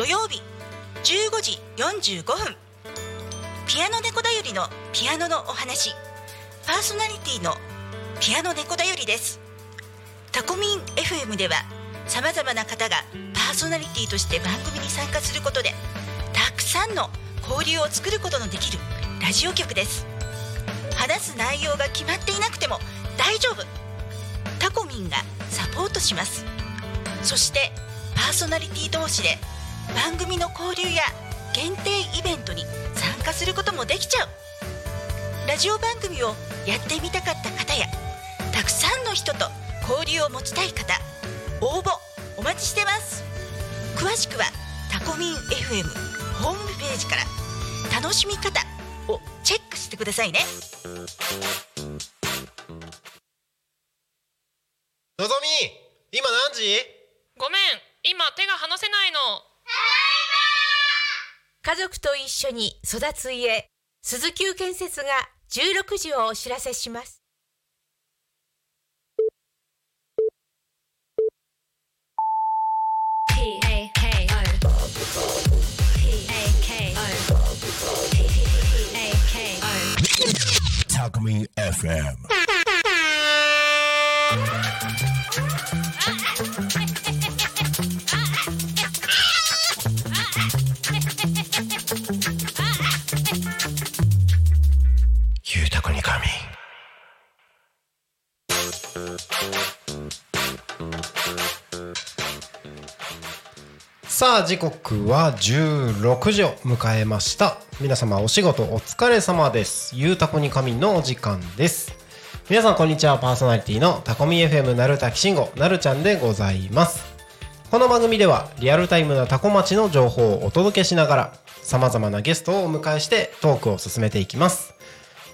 土曜日15時45分。ピアノ猫だよりのピアノのお話。パーソナリティのピアノ猫だよりです。タコミン FM ではさまざまな方がパーソナリティとして番組に参加することでたくさんの交流を作ることのできるラジオ局です。話す内容が決まっていなくても大丈夫。タコミンがサポートします。そしてパーソナリティ同士で番組の交流や限定イベントに参加することもできちゃう。ラジオ番組をやってみたかった方やたくさんの人と交流を持ちたい方応募お待ちしてます。詳しくはタコミン FM ホームページから楽しみ方をチェックしてくださいね。のぞみ今何時？ごめん今手が離せないの家族と一緒に育つ家鈴木建設が16時をお知らせします。タコミン FM さあ時刻は16時を迎えました。皆様お仕事お疲れ様です。ゆうたこに仮眠のお時間です。皆さんこんにちは。パーソナリティのタコミ FM なるたきしんごなるちゃんでございます。この番組ではリアルタイムなタコ町の情報をお届けしながら様々なゲストをお迎えしてトークを進めていきます。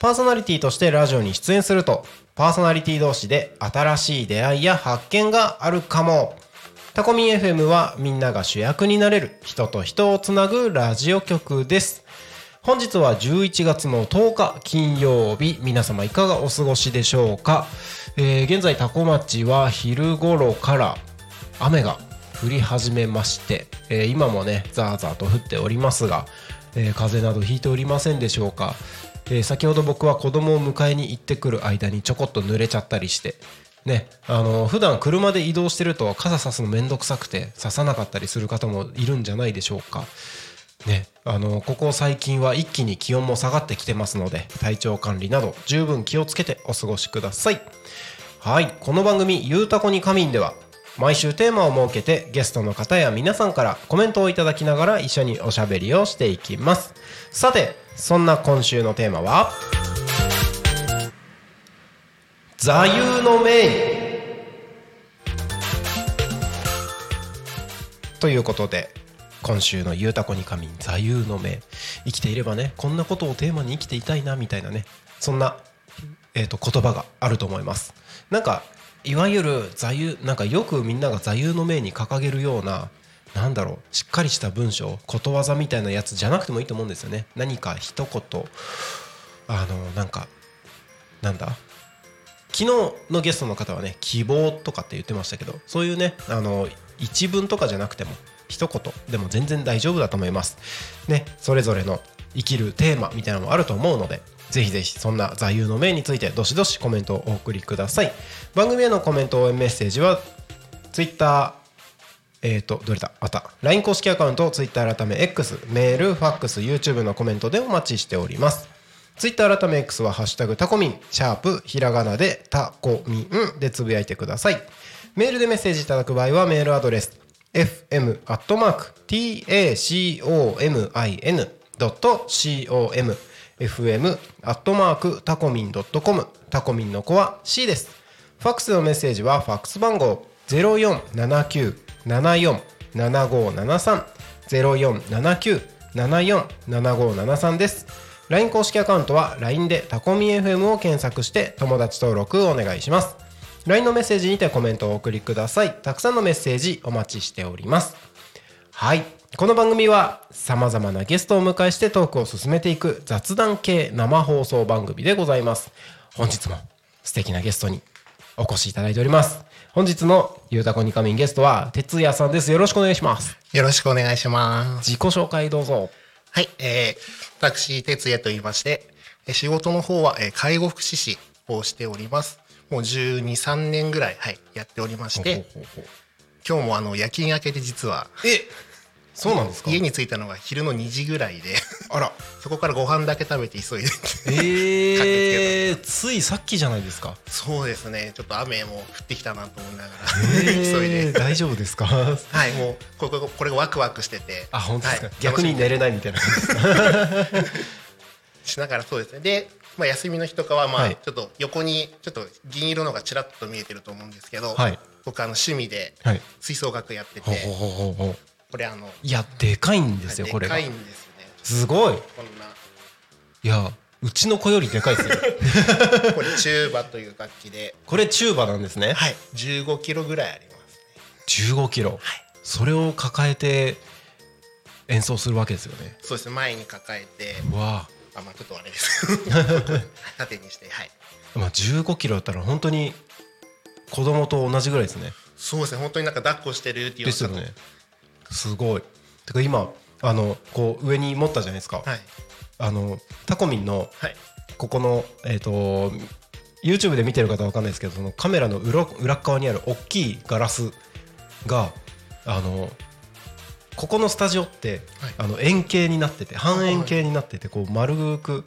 パーソナリティとしてラジオに出演するとパーソナリティ同士で新しい出会いや発見があるかも。タコミン FM はみんなが主役になれる人と人をつなぐラジオ局です。本日は11月の10日金曜日皆様いかがお過ごしでしょうか、えー現在タコ町は昼頃から雨が降り始めまして、えー今もねザーザーと降っておりますが、えー風邪などひいておりませんでしょうか、えー先ほど僕は子供を迎えに行ってくる間にちょこっと濡れちゃったりしてねあの普段車で移動してると傘さすのめんどくさくてささなかったりする方もいるんじゃないでしょうか。ね、あのここ最近は一気に気温も下がってきてますので体調管理など十分気をつけてお過ごしください。はいこの番組「ゆうたこに仮眠」では毎週テーマを設けてゲストの方や皆さんからコメントをいただきながら一緒におしゃべりをしていきます。さてそんな今週のテーマは座右の銘ということで今週の「ゆうたこに仮眠座右の銘」生きていればねこんなことをテーマに生きていたいなみたいなね。そんな、えー、と言葉があると思います。なんかいわゆる座右なんかよくみんなが座右の銘に掲げるようななんだろうしっかりした文章ことわざみたいなやつじゃなくてもいいと思うんですよね。何か一言あのなんかなんだ？昨日のゲストの方はね希望とかって言ってましたけどそういうねあの一文とかじゃなくても一言でも全然大丈夫だと思います。ねそれぞれの生きるテーマみたいなのもあると思うのでぜひぜひそんな座右の銘についてどしどしコメントをお送りください。番組へのコメント応援メッセージは Twitter えーと、どれだ？また LINE 公式アカウント、Twitter 改め X、メール、ファックス、YouTube のコメントでお待ちしております。Twitter 改め X はハッシュタグタコミン、シャープ、ひらがなでタコミンでつぶやいてください。メールでメッセージいただく場合はメールアドレス、fm.tacomin.com fm アットマークタコミンドットコムタコミンの子は C です。ファックスのメッセージはファックス番号ゼロ四七九七四七五七三ゼロ四七九七四七五七三です。LINE 公式アカウントは LINE でタコミ FM を検索して友達登録お願いします。LINE のメッセージにてコメントをお送りください。たくさんのメッセージお待ちしております。はい。この番組はさまざまなゲストを迎えしてトークを進めていく雑談系生放送番組でございます。本日も素敵なゲストにお越しいただいております。本日のゆうたこにかみんゲストは哲也さんですよろしくお願いしますよろしくお願いします。自己紹介どうぞはい、えー、私、哲也と言いまして、えー仕事の方は、えー介護福祉士をしております。もう12、3年ぐらい、はい、やっておりまして、今日もあの、夜勤明けで実は、えそうなんですか？家に着いたのが昼の2時ぐらいで、あら。そこからご飯だけ食べて急いで。えー、ついさっきじゃないですか？そうですね、ちょっと雨も降ってきたなと思いながら、急いで。えー大丈夫ですか？はい、もう、これ、これこれがワクワクしてて。あ本当ですか、はい。逆に寝れないみたいな。しながらそうですね。で、まあ、休みの日とかはまあはい。ちょっと横にちょっと銀色のがちらっと見えてると思うんですけど、はい。僕あの趣味ではい。吹奏楽やってて、これあのいやでかいんですよこれが。でかいんですね。すごい。こんな。いやうちの子よりでかいですよ。これチューバという楽器で。これチューバなんですね。はい。15キロぐらいあります15キロ、それを抱えて演奏するわけですよね。そうです。ね前に抱えてうわあ。まあちょっとあれです。縦にしてはい。あ、まあ、15キロだったら本当に子供と同じぐらいですね。そうですね。本当になんか抱っこしてるっていうですよねすごい。てか今あのこう上に持ったじゃないですか、はい。あのタコミンのはい。ここのえっ、と YouTube で見てる方は分かんないですけどそのカメラの裏裏っ側にある大きいガラスがあのここのスタジオって、はい。あの円形になってて半円形になっててこう丸く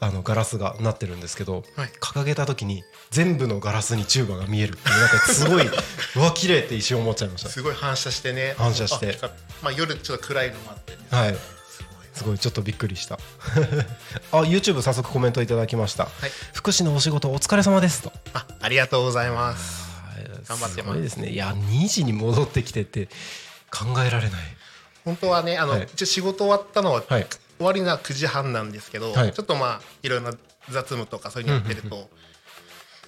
あのガラスがなってるんですけど、はい。掲げた時に全部のガラスにチューバが見えるっていうなんかすごい うわ綺麗って一瞬思っちゃいましすごい反射してね。反射して。あまあ夜ちょっと暗いのもあって、たはい。すごい。ちょっとびっくりした。あ YouTube 早速コメントいただきました、はい。福祉のお仕事お疲れ様ですと。あありがとうございます。頑張ってます。すごいですね。いや2時に戻ってきてって考えられない。本当はねあの、はい。一応仕事終わったのは、はい終わりのは9時半なんですけど、はい。ちょっとまあいろんな雑務とかそういうのやってると、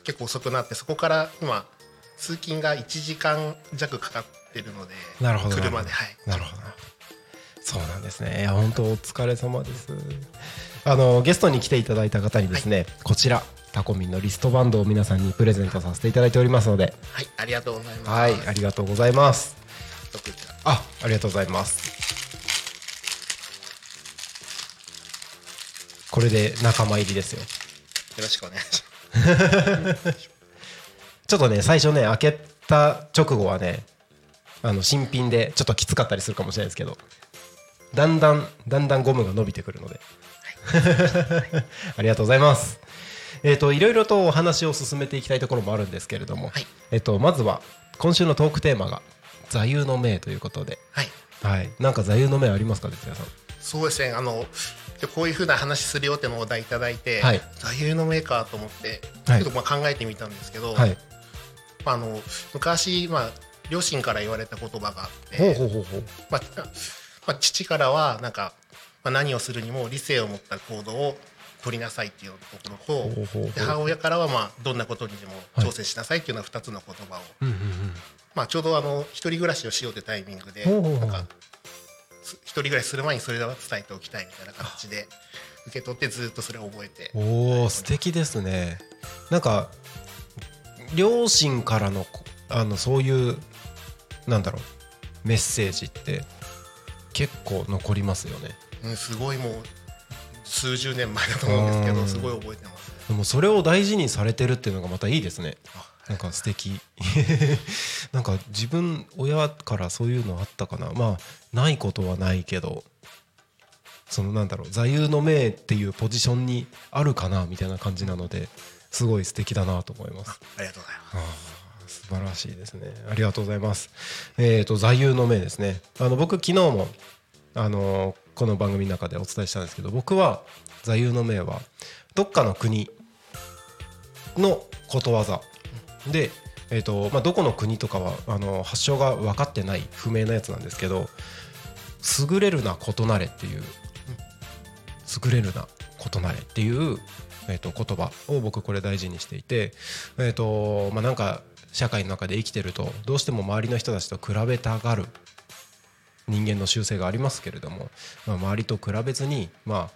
結構遅くなってそこから今通勤が1時間弱かかってるのでなるほど。車で。はい。なるほど。そうなんですね。いや本当お疲れ様です。あのゲストに来ていただいた方にですね、こちらタコミンのリストバンドを皆さんにプレゼントさせていただいておりますので。はいありがとうございます。はいありがとうございます。あありがとうございますこれで仲間入りですよ。よろしくお願いします。ちょっとね最初ね開けた直後はねあの新品でちょっときつかったりするかもしれないですけどだんだんだんだんゴムが伸びてくるので。ありがとうございます。えっ、といろいろとお話を進めていきたいところもあるんですけれども、はい。えっ、とまずは今週のトークテーマが座右の銘ということで。はい。はい。なんか座右の銘ありますか哲也さん？そうですね。あのでこういうふうな話するよってのをお題いただいて、はい。座右の銘かと思って、はい。ちょっとまあ考えてみたんですけど、はい。まあ、あの昔、まあ、両親から言われた言葉があってまあまあ、父からはなんか、まあ、何をするにも理性を持った行動を取りなさいっていうところと母親からはまあどんなことにでもはい。挑戦しなさいっていうような2つの言葉を、まあ、ちょうどあの一人暮らしをしようってタイミングでなんかす一人暮らしする前にそれは伝えておきたいみたいな形で受け取ってずっとそれを覚えて。おお素敵ですね。なんか両親からのこあのそういうなんだろうメッセージって結構残りますよね。うんすごいもう数十年前だと思うんですけうん。どすごい覚えてます。でもそれを大事にされてるっていうのがまたいいですね。なんか素敵。なんか自分親からそういうのあったかな。まあないことはないけどそのなんだろう座右の銘っていうポジションにあるかなみたいな感じなのですごい素敵だなと思います。ありがとうございます。素晴らしいですね。ありがとうございます。えっ、と座右の銘ですね。あの僕昨日もあのこの番組の中でお伝えしたんですけど僕は座右の銘はどっかの国のことわざ。で、えーとまあ、どこの国とかはあの発祥が分かってない不明なやつなんですけど「優れるな異なれ」っていう優れるな異なれっていう、えー、と言葉を僕これ大事にしていてえっ、とまあなんか社会の中で生きてるとどうしても周りの人たちと比べたがる人間の習性がありますけれども、まあ、周りと比べずにまあ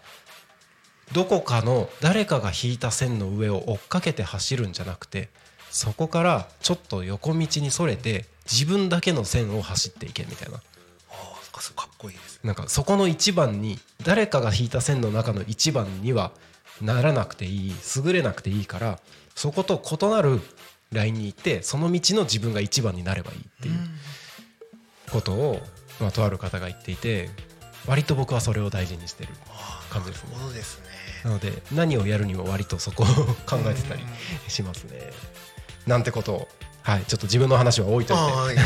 どこかの誰かが引いた線の上を追っかけて走るんじゃなくてそこからちょっと横道にそれて自分だけの線を走っていけみたいな。ああそっかそうかっこいいですなんかそこの一番に誰かが引いた線の中の一番にはならなくていい優れなくていいからそこと異なるラインに行ってその道の自分が一番になればいいっていうことを、まあ、とある方が言っていて割と僕はそれを大事にしてる感じですねですねなので何をやるにも割とそこを 考えてたりしますね。なんてことを、はい、ちょっと自分の話は置いといて。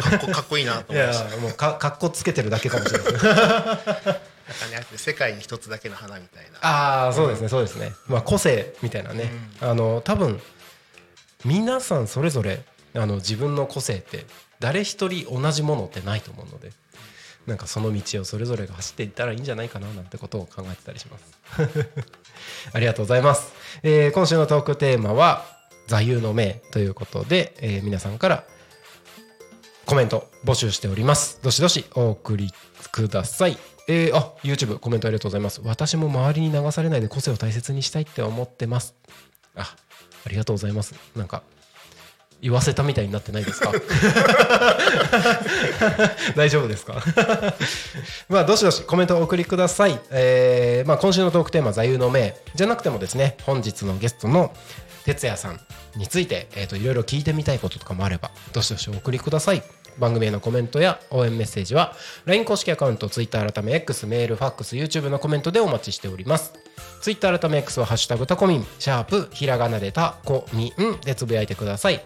かっこかっこいいなと思いましたもうかかっこつけてるだけかもしれない。なんかね世界に一つだけの花みたいなああそうですねそうですね。まあ個性みたいなね。あの多分皆さんそれぞれあの自分の個性って誰一人同じものってないと思うので。なんかその道をそれぞれが走っていったらいいんじゃないかななんてことを考えてたりします。ありがとうございます。えー今週のトークテーマは座右の銘ということで、えー皆さんからコメント募集しております。どしどしお送りください。えー、あ YouTube コメントありがとうございます。私も周りに流されないで個性を大切にしたいって思ってます。あありがとうございます。なんか言わせたみたいになってないですか？大丈夫ですか？まあどしどしコメントをお送りください、えーまあ、今週のトークテーマ座右の銘。じゃなくてもですね本日のゲストの哲也さんについて、えー、といろいろ聞いてみたいこととかもあればどしどしお送りください。番組へのコメントや応援メッセージは LINE 公式アカウント Twitter 改め X メールファックス YouTube のコメントでお待ちしております。ツイッター改め X は「ハッシュタグタコミン」シャープひらがなでタコミンでつぶやいてください。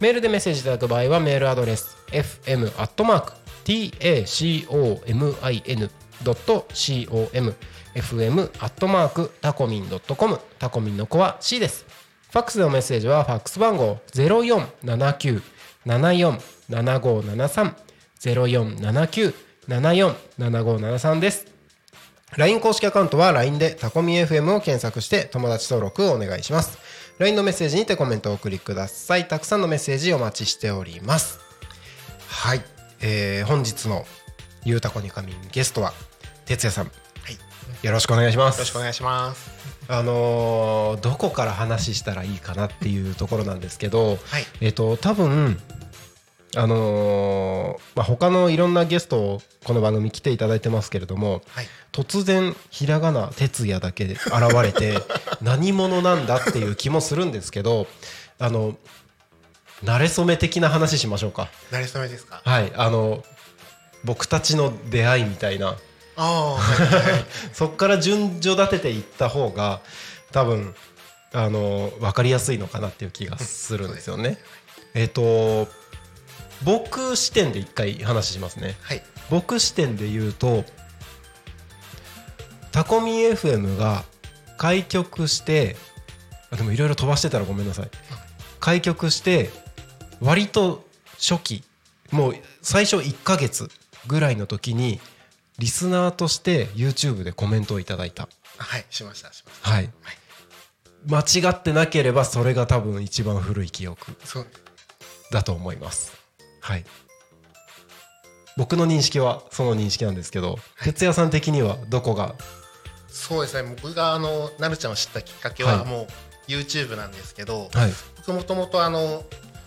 メールでメッセージいただく場合はメールアドレス fm.tacomin.com fm アットマークタコミンドットコムタコミンの子は C です。ファックスのメッセージはファックス番号0479747573 0479747573です。LINE 公式アカウントは LINE でタコミ FM を検索して友達登録をお願いします。LINE のメッセージにてコメントをお送りください。たくさんのメッセージお待ちしております。はい、えー本日のゆうたこにかみんゲストは哲也さん。はい。よよろしくお願いします。ろしくお願いします。あのーどこから話したらいいかなっていうところなんですけど、はい。えっ、と多分あのーまあ、他のいろんなゲストをこの番組来ていただいてますけれども、はい。突然ひらがな「哲也」だけで現れて 何者なんだっていう気もするんですけどあの慣れ初め的な話しましょうか。慣れ初めですか？はい。あの僕たちの出会いみたいな。ああはいはいはい。そこから順序立てていった方が多分あの分かりやすいのかなっていう気がするんですよね。えっ、と僕視点で一回話しますね。はい。僕視点で言うとタコミ FM が開局してあでもいろいろ飛ばしてたらごめんなさい。開局して割と初期もう最初1ヶ月ぐらいの時にリスナーとして YouTube でコメントをいただいた。はいしましたしました。はい。間違ってなければそれが多分一番古い記憶だと思いますはい。僕の認識はその認識なんですけど、哲也さん的にはどこが？そうですね。僕があのなるちゃんを知ったきっかけははい。もう YouTube なんですけど、はい。僕もともとあの、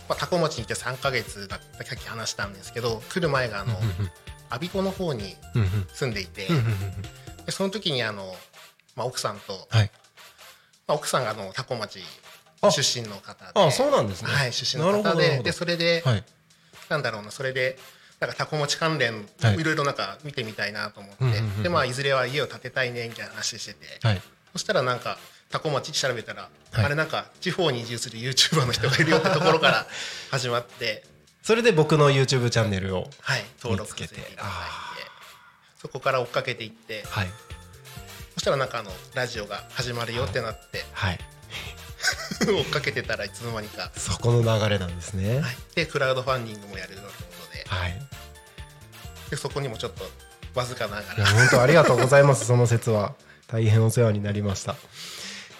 まあ、タコ町に来て3か月だったさっき話したんですけど来る前があの我孫子の方に住んでいて、でその時にあの、まあ、奥さんと、はい。まあ、奥さんがあのタコ町あ。出身の方であそうなんですね。はい出身の方ででそれで、はいなんだろうなそれでなんかタコ町関連、はい。い、ろいろなんか見てみたいなと思って、うんうんうんうん。でまあいずれは家を建てたいねみたいな話してて、はい。そしたらなんかタコ町調べたら、はい。あれなんか地方に移住する YouTuber の人がいるよってところから 始まって、それで僕の YouTube チャンネルをはい、登録させていただいて。あそこから追っかけていって。はい。そしたらなんかあのラジオが始まるよってなって、はい追っかけてたらいつの間にか、そこの流れなんですね。はい、でクラウドファンディングもやるようなことではい。でそこにもちょっとわずかながら。本当ありがとうございます その説は。大変お世話になりました。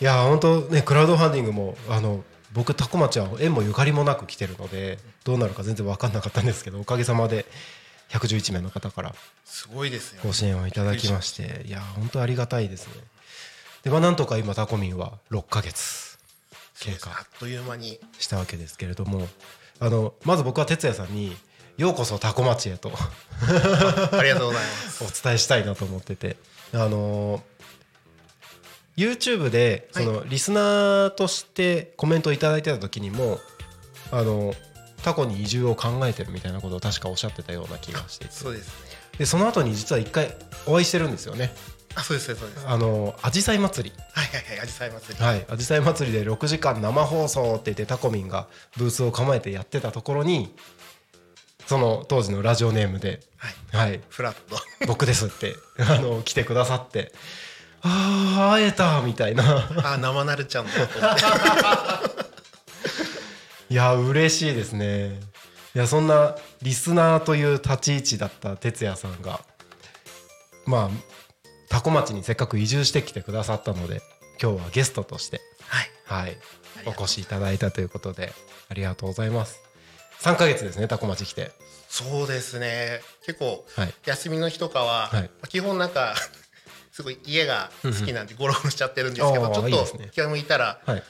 いや本当ねクラウドファンディングもあの僕タコ町は縁もゆかりもなく来てるのでどうなるか全然分かんなかったんですけどおかげさまで111名の方からすごいですよご支援をいただきましていや本当ありがたいですね。でまあなんとか今タコミンは6ヶ月経過あっという間に。したわけですけれどもあのまず僕は哲也さんに「ようこそタコ町へ」とありがとうございます。お伝えしたいなと思ってて。あの YouTube でそのリスナーとしてコメントをいただいてた時にもあのタコに移住を考えてるみたいなことを確かおっしゃってたような気がしていて。そうですね。でその後に実は一回お会いしてるんですよねあそうですそうですあのアジサイ祭り。はいはいはいアジサイ祭り。はい、アジサイ祭りで6時間生放送って言ってタコミンがブースを構えてやってたところにその当時のラジオネームではい「はい、フラット。僕です」ってあの来てくださって「ああ会えた」みたいな。あ生なるちゃんだ いや嬉しいですね。いやそんなリスナーという立ち位置だった哲也さんがまあタコ町にせっかく移住してきてくださったので今日はゲストとしてはい。はいお越しいただいたということでありがとうございます。3ヶ月ですねタコ町来て。そうですね。結構はい。休みの日とかは、はい。まあ基本なんか すごい家が好きなんでゴロゴロしちゃってるんですけど、あーちょっと気が向いたらはい。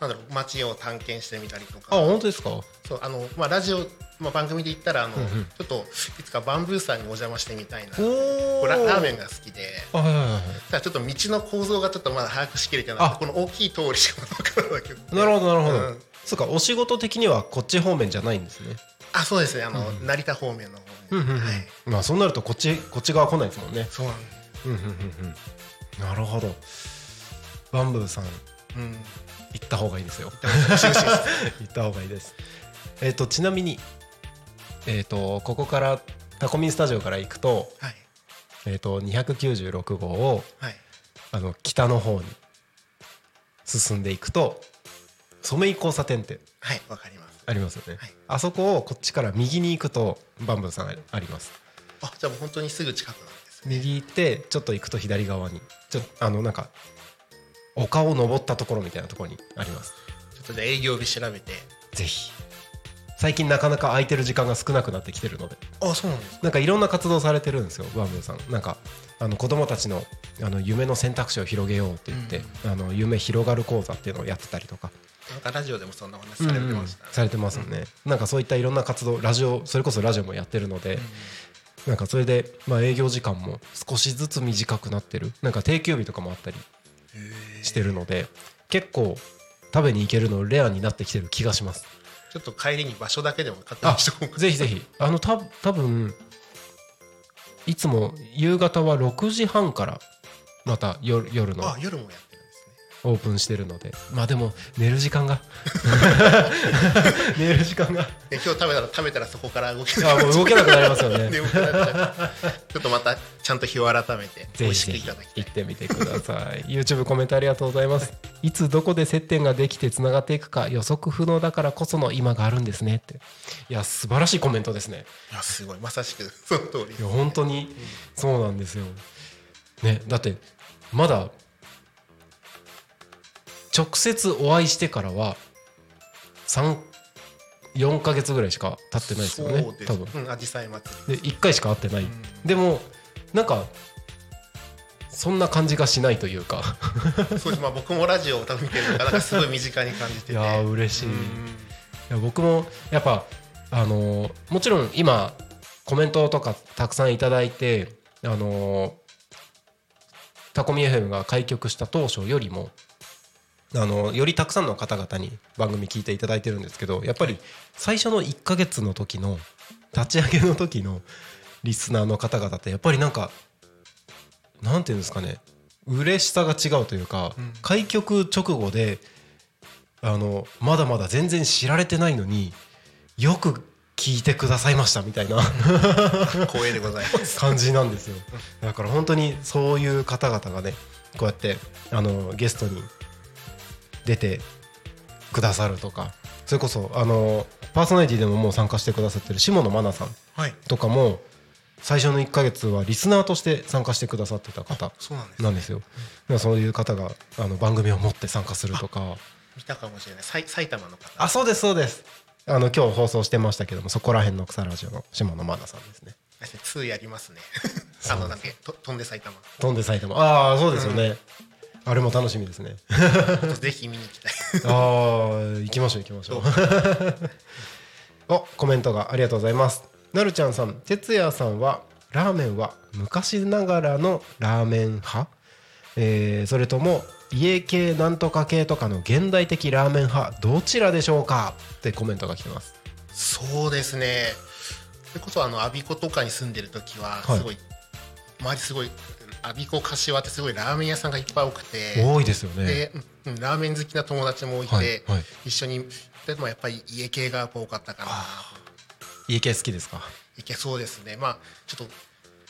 なんだろう街を探検してみたりとあか本当ですか？そうあの、まあ、ラジオ、まあ、番組で言ったらあの、うんうん。ちょっといつかバンブーさんにお邪魔してみたいな。おララーメンが好きで。あはいはいはいただちょっと道の構造がちょっとまだ把握しきれてなくあ。てこの大きい通りしか分からないけどなるほどなるほど、うん。そうかお仕事的にはこっち方面じゃないんですね。あそうですね。あの、成田方面の方に、はい、まあそうなるとこっちこっち側来ないですもんね。そうなんです。うんうんうんうん。なるほど。バンブーさんうん。行った方がいいですよ。行った方がいいです。えっ、とちなみにえっ、とここからタコミンスタジオから行くとはい。えっ、と296号をはい。あの北の方に進んでいくと染井交差点ってはいわかります。ありますよね、はい。あそこをこっちから右に行くとバンブーさんあります。あじゃあもう本当にすぐ近くなんですね。右行ってちょっと行くと左側にちょあのなんか丘を登ったところみたいなところにあります。ちょっとじゃあ営業日調べて。ぜひ最近なかなか空いてる時間が少なくなってきてるので。あそうなんですなんかいろんな活動されてるんですよバーさん。なんかあの子供たちのあの夢の選択肢を広げようって言って、あの夢広がる講座っていうのをやってたりとか。なんかラジオでもそんなお話されてました、されてますよね、なんかそういったいろんな活動ラジオそれこそラジオもやってるので、なんかそれで、まあ、営業時間も少しずつ短くなってる。なんか定休日とかもあったりしてるので結構食べに行けるのレアになってきてる気がしますちょっと帰りに場所だけでも確認あしておこうか。ぜひぜひ。あのた多分いつも夕方は6時半からまた夜夜の。あ夜もやっオープンしてるので。まあでも寝る時間が。寝る時間が。で今日食べたら食べたらそこから動けなあもう動けなくなりますよね。ちょっとまたちゃんと日を改めて美味しくいただき行ってみてください。YouTube コメントありがとうございます。いつどこで接点ができてつながっていくか予測不能だからこその今があるんですねって。いや素晴らしいコメントですね。いやすごい。まさしくその通りいや本当に。そうなんですよ。ねだってまだ直接お会いしてからは34か月ぐらいしか経ってないですよね多分。うんアジサイ祭りで1回しか会ってない、でもなんかそんな感じがしないというか。そうです。まあ僕もラジオを多分見てるのがなんかすごい身近に感じてて。いやー嬉しい、うん。いや僕もやっぱあのーもちろん今コメントとかたくさんいただいてあのータコミ FM が開局した当初よりもあのよりたくさんの方々に番組聞いていただいてるんですけどやっぱり最初の1ヶ月の時の立ち上げの時のリスナーの方々ってやっぱりなんかなんていうんですかね嬉しさが違うというか、開局直後であのまだまだ全然知られてないのによく聞いてくださいましたみたいな光栄でございます。感じなんですよ。だから本当にそういう方々がねこうやってあのゲストに出てくださるとかそれこそあのパーソナリティでももう参加してくださってる下野真奈さんはいとかも最初の1ヶ月はリスナーとして参加してくださってた方そうなんですよ。だからそういう方があの番組を持って参加するとか。見たかもしれない埼埼玉の方あ、そうですそうです。あの今日放送してましたけども、そこら辺の草ラジオの島野真奈さんですね。確かに2やりますね あのなん飛んで埼玉飛んで埼玉。ああ、そうですよね。あれも楽しみですね。ぜひ見に行きたいああ、行きましょう行きましょう。お、コメントがありがとうございます。なるちゃんさん、哲也さんはラーメンは昔ながらのラーメン派、えーそれとも家系なんとか系とかの現代的ラーメン派？どちらでしょうか？ってコメントが来てます。そうですねそれこそあの我孫子とかに住んでる時ははいすごい、周りすごい我孫子柏ってすごいラーメン屋さんがいっぱい多くて。多いですよね。で、うんラーメン好きな友達もいて、はいはい。一緒に。でもやっぱり家系が多かったかな。家系好きですか？いけそうですね。まあちょっと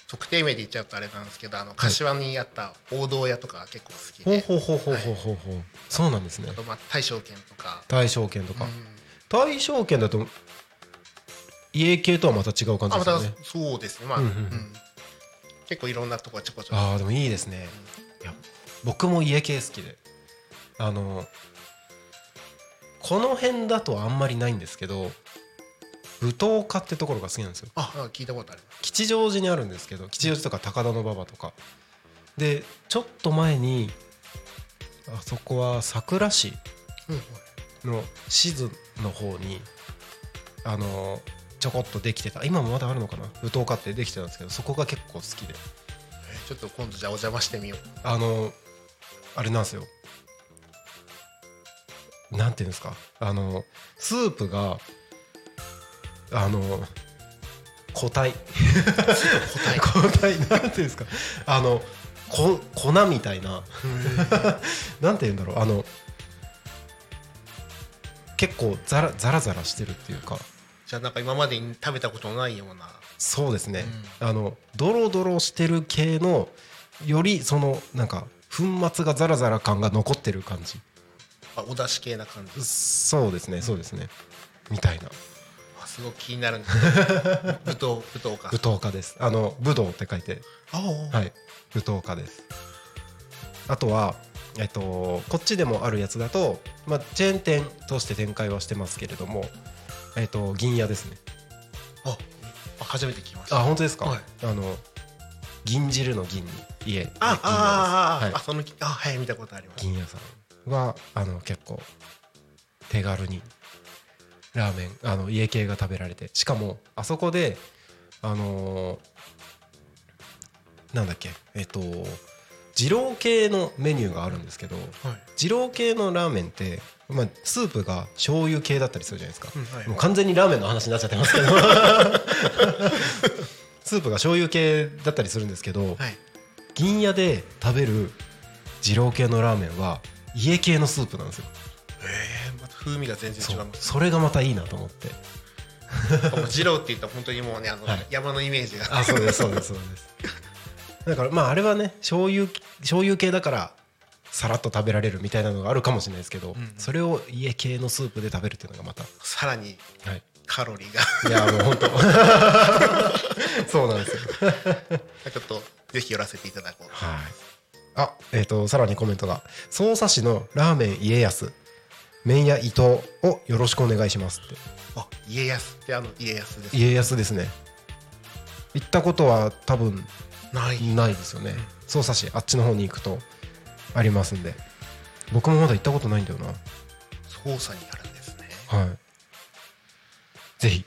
特定名で言っちゃうとあれなんですけどあの柏にあった王道屋とかが結構好きほうで、ほうほうほうほうほうほう。そうなんですね。あ。とまあ大正軒とか、大正圏とか。うん。大正圏だと家系とはまた違う感じですよね。そうですね。まあ、うんうん。うん結構いろんなとこちょこちょこああでもいいですね。いや僕も家系好きで、あのこの辺だとあんまりないんですけど、舞踏家ってところが好きなんですよ。ああ聞いたことある吉祥寺にあるんですけど、吉祥寺とか高田馬場とか。でちょっと前にあそこは桜市うんの静の方にあのちょこっとできてた。今もまだあるのかな？舞踏家ってできてたんですけどそこが結構好きで。えちょっと今度じゃあお邪魔してみよう。あのあれなんですよ。なんていうんですか？あのスープがあの固体。固体。なんていうんですか？あのこ粉みたいな。なんていうんだろう。あの結構ザラザラザラしてるっていうかじゃあなんか今までに食べたことのないような。そうですね、あのドロドロしてる系のよりそのなんか粉末がザラザラ感が残ってる感じ。あお出汁系な感じ。そうですねそうですね。みたいな。あすごく気になるんですけど舞踏舞踏か舞踏家です。あの武道って書いて。あはい。舞踏家です。あとはえっとこっちでもあるやつだと、まあ、チェーン店として展開はしてますけれどもえっと銀屋ですね。ああ初めて聞きました。あ本当ですか、はい。あの銀汁の銀に家ああああ、はい。あそのあはい見たことあります。銀屋さんはあの結構手軽にラーメンあの家系が食べられてしかもあそこであのーなんだっけえっと二郎系のメニューがあるんですけどはい。二郎系のラーメンって、まあ、スープが醤油系だったりするじゃないですか、うんはいもう完全にラーメンの話になっちゃってますけど。スープが醤油系だったりするんですけど、はい。銀屋で食べる二郎系のラーメンは家系のスープなんですよ。えー、また風味が全然違いますそれがまたいいなと思って。二郎って言ったら本当にもうねあの、はい。山のイメージが。あそうですそうですそうですだからまああれはね醤油醤油系だからさらっと食べられるみたいなのがあるかもしれないですけど、んそれを家系のスープで食べるっていうのがまた、さらにはい、カロリーが。いやもう本当。そうなんですよ。ちょっとぜひ寄らせていただこう。はい。あえっ、とさらにコメントが「匝瑳市のラーメン家康。麺屋伊藤をよろしくお願いします」って。あ家康ってあの家康です家康ですね。行ったことは多分ない。ないですよね。匝瑳市あっちの方に行くとありますんで。僕もまだ行ったことないんだよな。操作になるんですね。はい。ぜひ。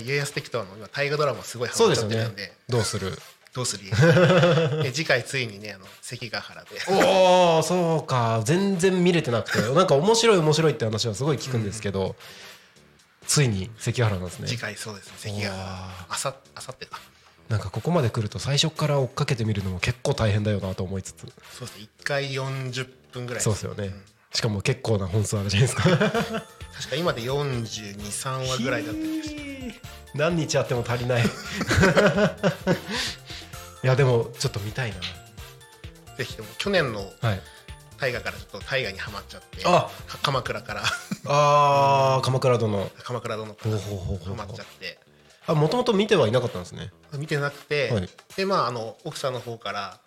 家康的とあの今大河ドラマすごいハマっちゃってるんで。どうする？どうする 次回ついにねあの関ヶ原で。おおそうか。全然見れてなくて。なんか面白い面白いって話はすごい聞くんですけど、ついに関ヶ原なんですね。次回そうですね。関ヶ原。あさあさってかなんかここまで来ると最初から追っかけてみるのも結構大変だよなと思いつつ。そうですね。1回40分ぐらいそうですよね、ん。しかも結構な本数あるじゃないですか。確か今で423話ぐらいだった気がします。何日あっても足りない。いやでもちょっと見たいぜひでも去年の大河からちょっと大河にはまっちゃってあ！か鎌倉から。あー鎌倉殿。鎌倉殿からはまっちゃってああもともと見てはいなかったんですね。見てなくて、はい。でまああの奥さんの方から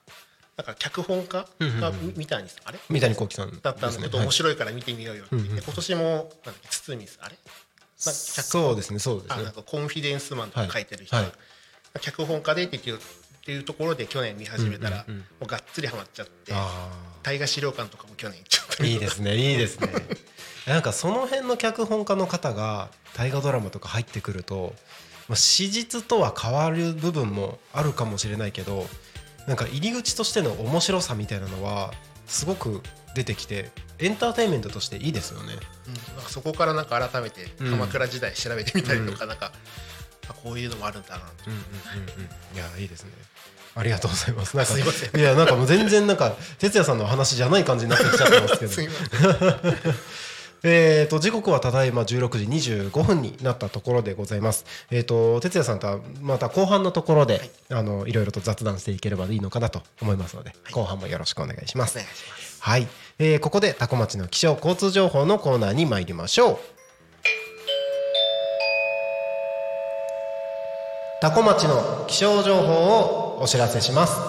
なんか脚本家が見見たんですあれ？三谷幸喜さんだったんだけど、はい。面白いから見てみようよって言って、今年もなんだっけ堤さんあれ？なんか脚そうですねそうですね。あなんかコンフィデンスマンとか書いてる人、脚本家でっていうっていうところで去年見始めたら、もうがっつりハマっちゃってあ大河資料館とかも去年行っちゃったあいいですねいいですね。なんかその辺の脚本家の方が大河ドラマとか入ってくるとまあ史実とは変わる部分もあるかもしれないけどなんか入り口としての面白さみたいなのはすごく出てきてエンターテインメントとしていいですよね。うん。なんかそこからなんか改めてうん。鎌倉時代調べてみたりとか、なんかあこういうのもあるんだなとうんうんうんうん。いやいいですね。ありがとうございます。なんかすいません。いやなんかもう全然なんか哲也さんの話じゃない感じになってきちゃってますけど。すいませんえー、と時刻はただいま16時25分になったところでございます。えー、と哲也さんとはまた後半のところで、い、あのいろいろと雑談していければいいのかなと思いますので、後半もよろしくお願いします。お願いしますはい、えーここでタコ町の気象交通情報のコーナーに参りましょう。タコ町の気象情報をお知らせします。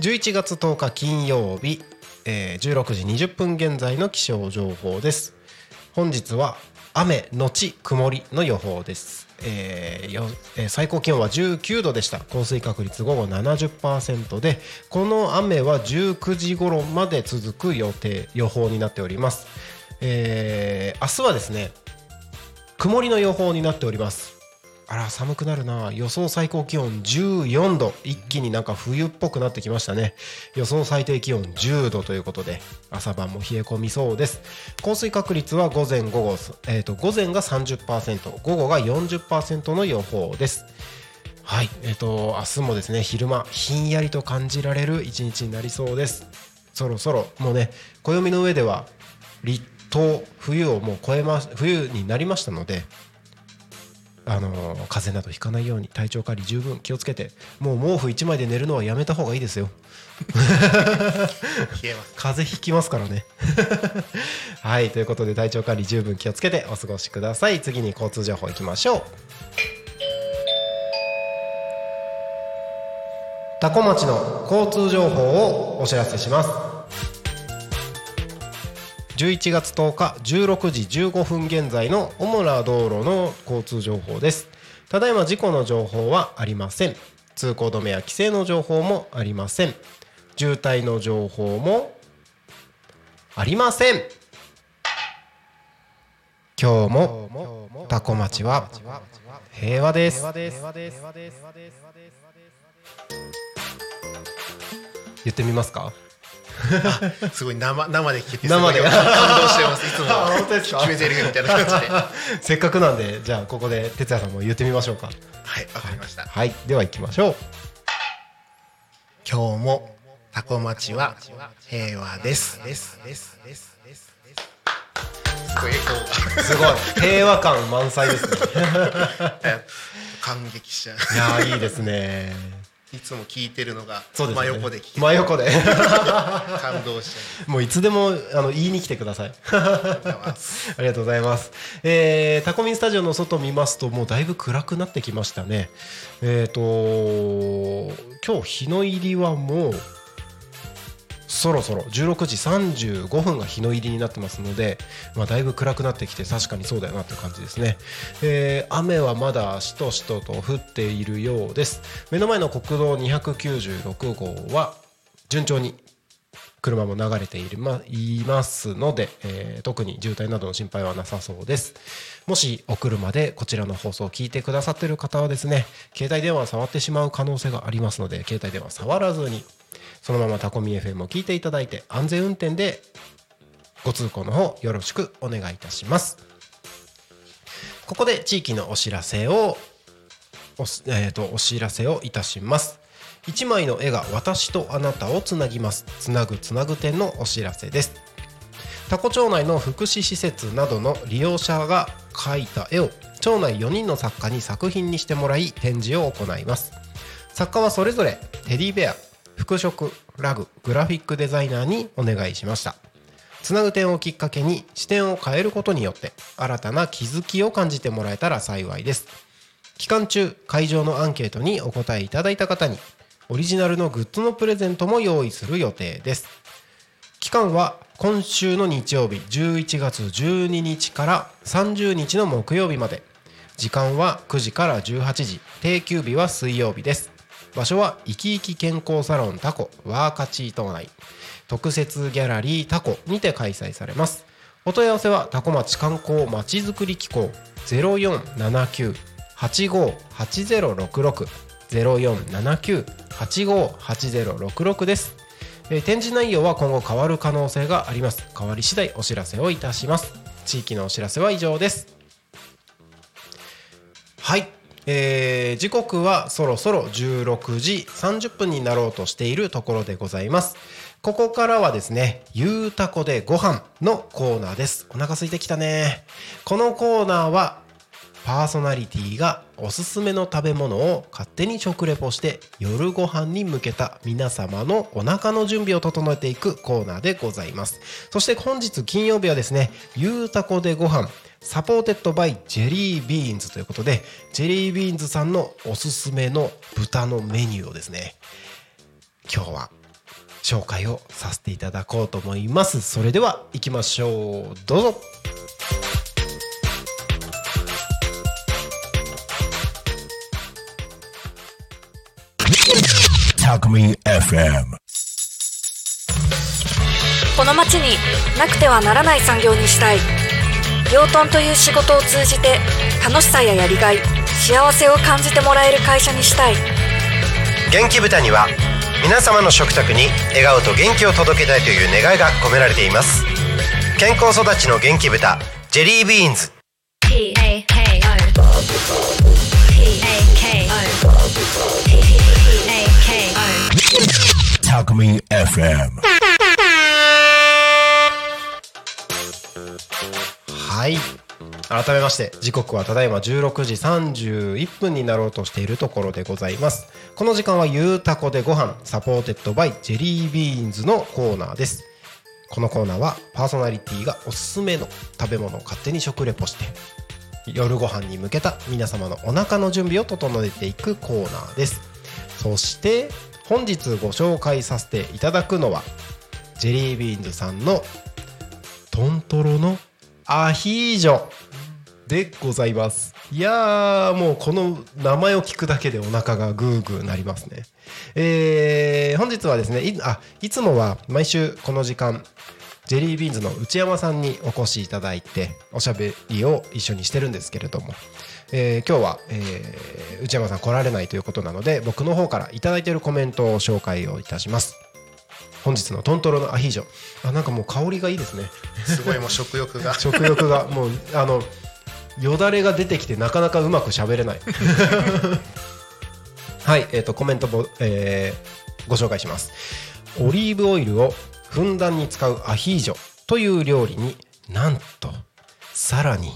11月10日金曜日、えー16時20分現在の気象情報です。本日は雨のち曇りの予報です、えーよえー最高気温は19度でした。降水確率午後70%でこの雨は19時頃まで続く予定予報になっております、えー明日はですね曇りの予報になっております。あら寒くなるな。予想最高気温14度。一気になんか冬っぽくなってきましたね。予想最低気温10度ということで朝晩も冷え込みそうです。降水確率は午前午後、えー、と午前が30%午後が40%の予報です。はい。えっ、と明日もですね昼間ひんやりと感じられる一日になりそうです。そろそろもうね暦の上では立冬冬をもう超えま冬になりましたのであのー風邪などひかないように体調管理十分気をつけてもう毛布1枚で寝るのはやめた方がいいですよ。冷えます。風邪ひきますからね。はいということで体調管理十分気をつけてお過ごしください。次に交通情報いきましょう。多古町の交通情報をお知らせします11月10日16時15分現在の主な道路の交通情報です。ただいま事故の情報はありません。通行止めや規制の情報もありません。渋滞の情報もありません。今日もタコ町は平和です。言ってみますか？すごい生生で聞けて生で。感動してます。いつも。あ本当ですか？決め台詞みたいな感じで。は せっかくなんでじゃあここで哲也さんも言ってみましょうか。いわかりました。はい。では行きましょう。今日もタコ町は平和ですですですですです。すごい。平和感満載ですね。感激しちゃう。いやーいいですねいつも聞いてるのが真横で聞け真横で。感動しちもういつでもあの言いに来てください。ありがとうございます。えータコミンスタジオの外見ますともうだいぶ暗くなってきましたね。えっ、と今日日の入りはもうそろそろ16時35分が日の入りになってますので、まあ、だいぶ暗くなってきて確かにそうだよなっていう感じですね、えー雨はまだしとしとと降っているようです。目の前の国道296号は順調に車も流れているまいますので、えー特に渋滞などの心配はなさそうです。もしお車でこちらの放送を聞いてくださっている方はですね携帯電話を触ってしまう可能性がありますので携帯電話触らずにそのままタコミ FM を聞いていただいて安全運転でご通行の方よろしくお願いいたします。ここで地域のお知らせをお,、えーとお知らせをいたします。1枚の絵が私とあなたをつなぎます。つなぐつなぐ展のお知らせです。タコ町内の福祉施設などの利用者が描いた絵を町内4人の作家に作品にしてもらい展示を行います。作家はそれぞれテディベア。服飾ラググラフィックデザイナーにお願いしました。つなぐ点をきっかけに視点を変えることによって新たな気づきを感じてもらえたら幸いです。期間中会場のアンケートにお答えいただいた方にオリジナルのグッズのプレゼントも用意する予定です。期間は今週の日曜日11月12日から30日の木曜日まで。時間は9時から18時。定休日は水曜日です。場所は生き生き健康サロンタコワーカチー島内特設ギャラリータコにて開催されます。お問い合わせはタコ町観光まちづくり機構0479-858066 0479-858066です。えー展示内容は今後変わる可能性があります。変わり次第お知らせをいたします。地域のお知らせは以上です。はい、えー時刻はそろそろ16時30分になろうとしているところでございます。ここからはですねゆうたこでご飯のコーナーです。お腹空いてきたね。このコーナーはパーソナリティがおすすめの食べ物を勝手に食レポして夜ご飯に向けた皆様のお腹の準備を整えていくコーナーでございます。そして本日金曜日はですねゆうたこでご飯。 supported by ジェリービーンズということでジェリービーンズさんのおすすめの豚のメニューをですね今日は紹介をさせていただこうと思います。それでは行きましょう。どうぞ.この町になくてはならない産業にしたい養豚という仕事を通じて楽しさややりがい幸せを感じてもらえる会社にしたい。元気豚には皆様の食卓に笑顔と元気を届けたいという願いが込められています。健康育ちの元気豚ジェリービーンズ。Talk Me FM. はい。改めまして時刻はただいま16時31分になろうとしているところでございます。この時間はゆうたこでご飯 supported by ジェリービーンズのコーナーです。このコーナーはパーソナリティがおすすめの食べ物を勝手に食レポして夜ご飯に向けた皆様のお腹の準備を整えていくコーナーです。そして本日ご紹介させていただくのはジェリービーンズさんのトントロのアヒージョでございます。いやーもうこの名前を聞くだけでお腹がグーグーなりますね。えー本日はですねいあいつもは毎週この時間ジェリービーンズの内山さんにお越しいただいておしゃべりを一緒にしてるんですけれども、えー今日は、えー内山さん来られないということなので僕の方からいただいているコメントを紹介をいたします。本日のトントロのアヒージョ。あなんかもう香りがいいですね。すごいもう食欲が。食欲が。もうあのよだれが出てきてなかなかうまく喋れない。はいえー、とコメントも、えーご紹介します。オリーブオイルをふんだんに使うアヒージョという料理になんとさらに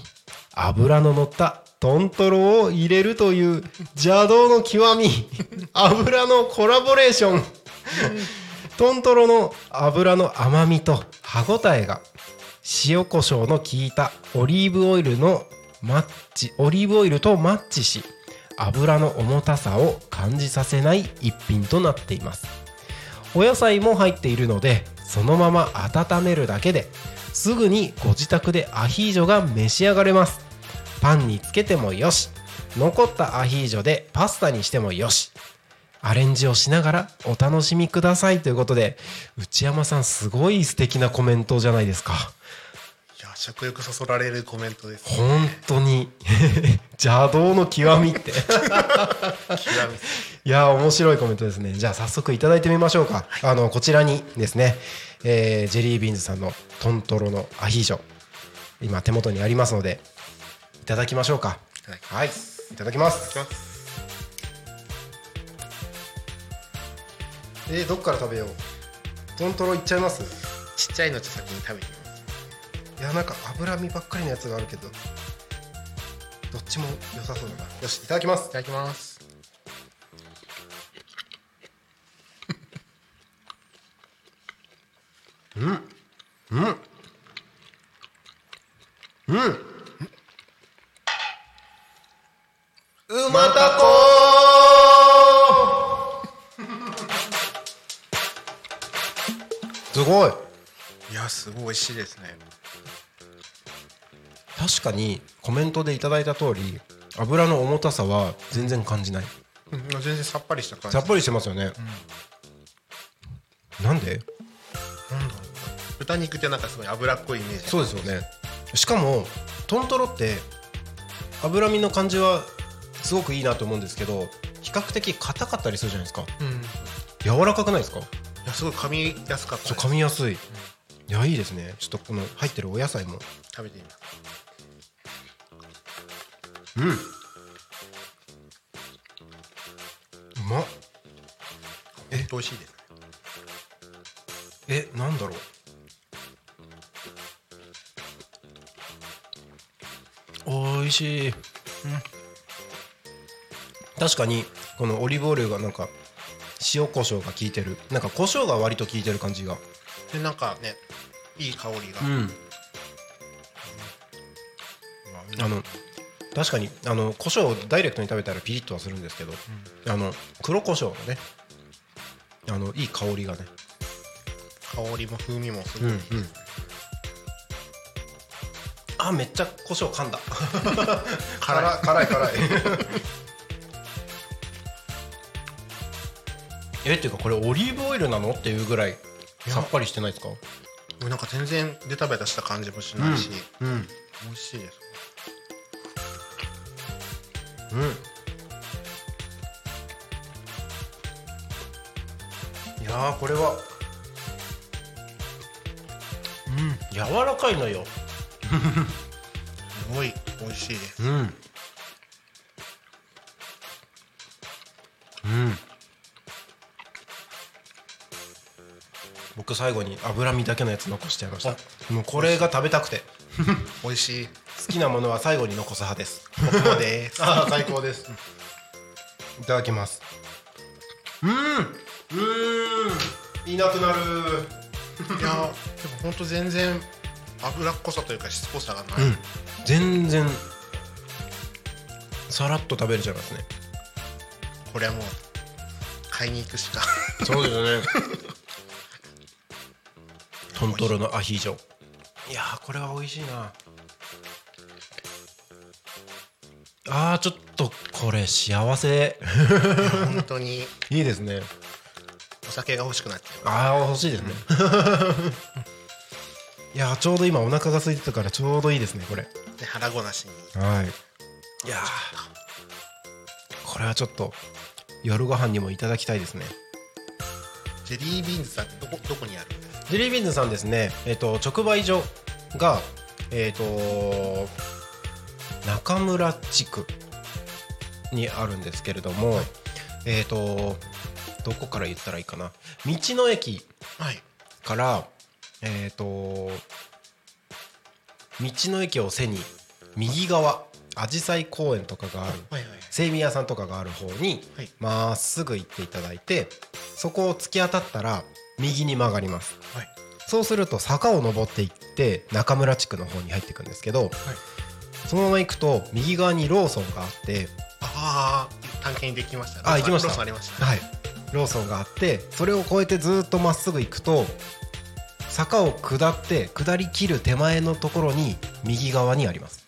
油の乗ったトントロを入れるという邪道の極み。油のコラボレーショントントロの油の甘みと歯ごたえが塩コショウの効いたオリーブオイルのマッチオリーブオイルとマッチし油の重たさを感じさせない一品となっています。お野菜も入っているのでそのまま温めるだけですぐにご自宅でアヒージョが召し上がれます。パンにつけてもよし残ったアヒージョでパスタにしてもよしアレンジをしながらお楽しみくださいということで内山さんすごい素敵なコメントじゃないですか。いや食欲そそられるコメントです。本当に。邪道の極みって。極みいやー面白いコメントですね。じゃあ早速いただいてみましょうか、あのこちらにですね、えージェリービーンズさんのトントロのアヒージョ今手元にありますのでいただきましょうか。い。ただきはいいただきますえー、どっから食べよう？トントロいっちゃいます？ちっちゃいのちょっと先に食べてみますいやなんか脂身ばっかりのやつがあるけどどっちも良さそうだな。よしいただきます。いただきます。うん。うん。うん。うまたこすごい。いやすごい美味しいですね。確かにコメントでいただいた通り油の重たさは全然感じない。うん全然さっぱりした感じ。さっぱりしてますよね、なんで？なんだろう豚肉ってなんかすごい脂っこいイメージ。そうですよね。しかもトントロって脂身の感じはすごくいいなと思うんですけど比較的硬かったりするじゃないですか。うん。い柔らかくないですか？やすごい噛みやすかったそう噛みやすい。いやいいですね。ちょっとこの入ってるお野菜も。食べてみますうん。うまっ。え？美味しいです。えなんだろう。おいしい、確かにこのオリーブオイルがなんか塩コショウが効いてる。なんかコショウが割と効いてる感じが。でなんかねいい香りが、うん。あの確かにあの胡椒をダイレクトに食べたらピリッとはするんですけど、あの黒胡椒のねあのいい香りがね。香りも風味もすごい、うんうん。あめっちゃ胡椒噛んだ。辛い。辛い辛い えっていうかこれオリーブオイルなの？っていうぐらいさっぱりしてないですか？なんか全然ベタベタした感じもしないし、うん。美味しいです。うん。いやーこれは。うん。柔らかいのよ。すごい美味しいです。うんうん僕最後に脂身だけのやつ残しちゃいました。もうこれが食べたくて。美味しい。好きなものは最後に残す派です。僕もです。ああ最高です。いただきます。うん。うん。いなくなる。いやでも本当全然脂っこさというかしつこさがない、うん。全然さらっと食べれちゃいますね。これはもう買いに行くしか。そうですねトントロのアヒージョ。いやーこれは美味しいな。あーちょっとこれ幸せ。本当に。いいですね。お酒が欲しくなっちゃうああ欲しいですね。いやーちょうど今お腹が空いてたからちょうどいいですねこれ。で腹ごなしに。はい。いやー。これはちょっと夜ご飯にもいただきたいですね。ジェリービーンズさんってどこどこにある？ジェリービーンズさんですね、えっと直売所が、えっと中村地区にあるんですけれども、えっとどこから言ったらいいかな。道の駅はい。からえっ、と道の駅を背に右側アジサイ公園とかがあるはいはい精味屋さんとかがある方にはい。まっすぐ行っていただいてそこを突き当たったら右に曲がります。はい。そうすると坂を登っていって中村地区の方に入っていくんですけど、そのまま行くと右側にローソンがあってああ探検できましたあ行きました。ロスありましたはい。ローソンがあってそれを越えてずっとまっすぐ行くと坂を下って下り切る手前のところに右側にあります。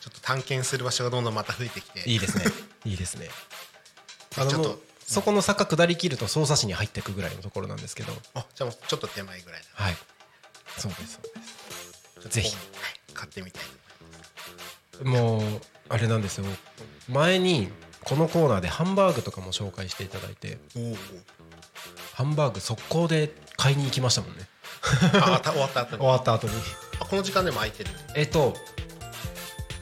ちょっと探検する場所がどんどんまた増えてきて。いいですね。いいですね。あのちょっとそこの坂下り切ると匝瑳市に入っていくぐらいのところなんですけど。あじゃあもうちょっと手前ぐらいだ。はい。そうですそうです。ぜひ。はい買ってみたいもうあれなんですよ。前にこのコーナーでハンバーグとかも紹介していただいて。おおハンバーグ速攻で買いに行きましたもんね。あた終わった後に。終わった後に。あこの時間でも空いてる。えっと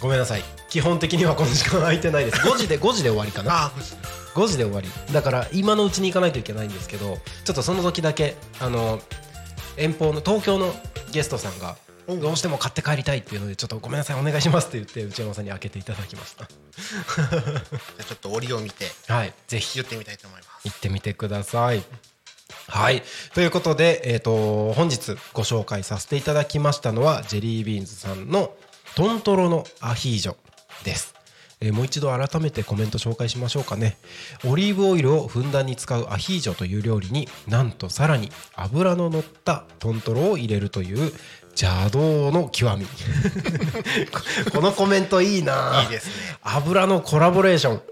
ごめんなさい。基本的にはこの時間空いてないです。5時で5時で終わりかな。あ5時で終わり。だから今のうちに行かないといけないんですけどちょっとその時だけあの遠方の東京のゲストさんがどうしても買って帰りたいっていうのでちょっとごめんなさいお願いしますって言って内山さんに開けていただきました。じゃあちょっと折を見てはいぜひ。言ってみたいと思います。行ってみてください。はい。ということで、えー、と本日ご紹介させていただきましたのはジェリービーンズさんのトントロのアヒージョです。えーもう一度改めてコメント紹介しましょうかね。オリーブオイルをふんだんに使うアヒージョという料理になんとさらに油の乗ったトントロを入れるという邪道の極み。こ このコメントいいな。いいですね。油のコラボレーション。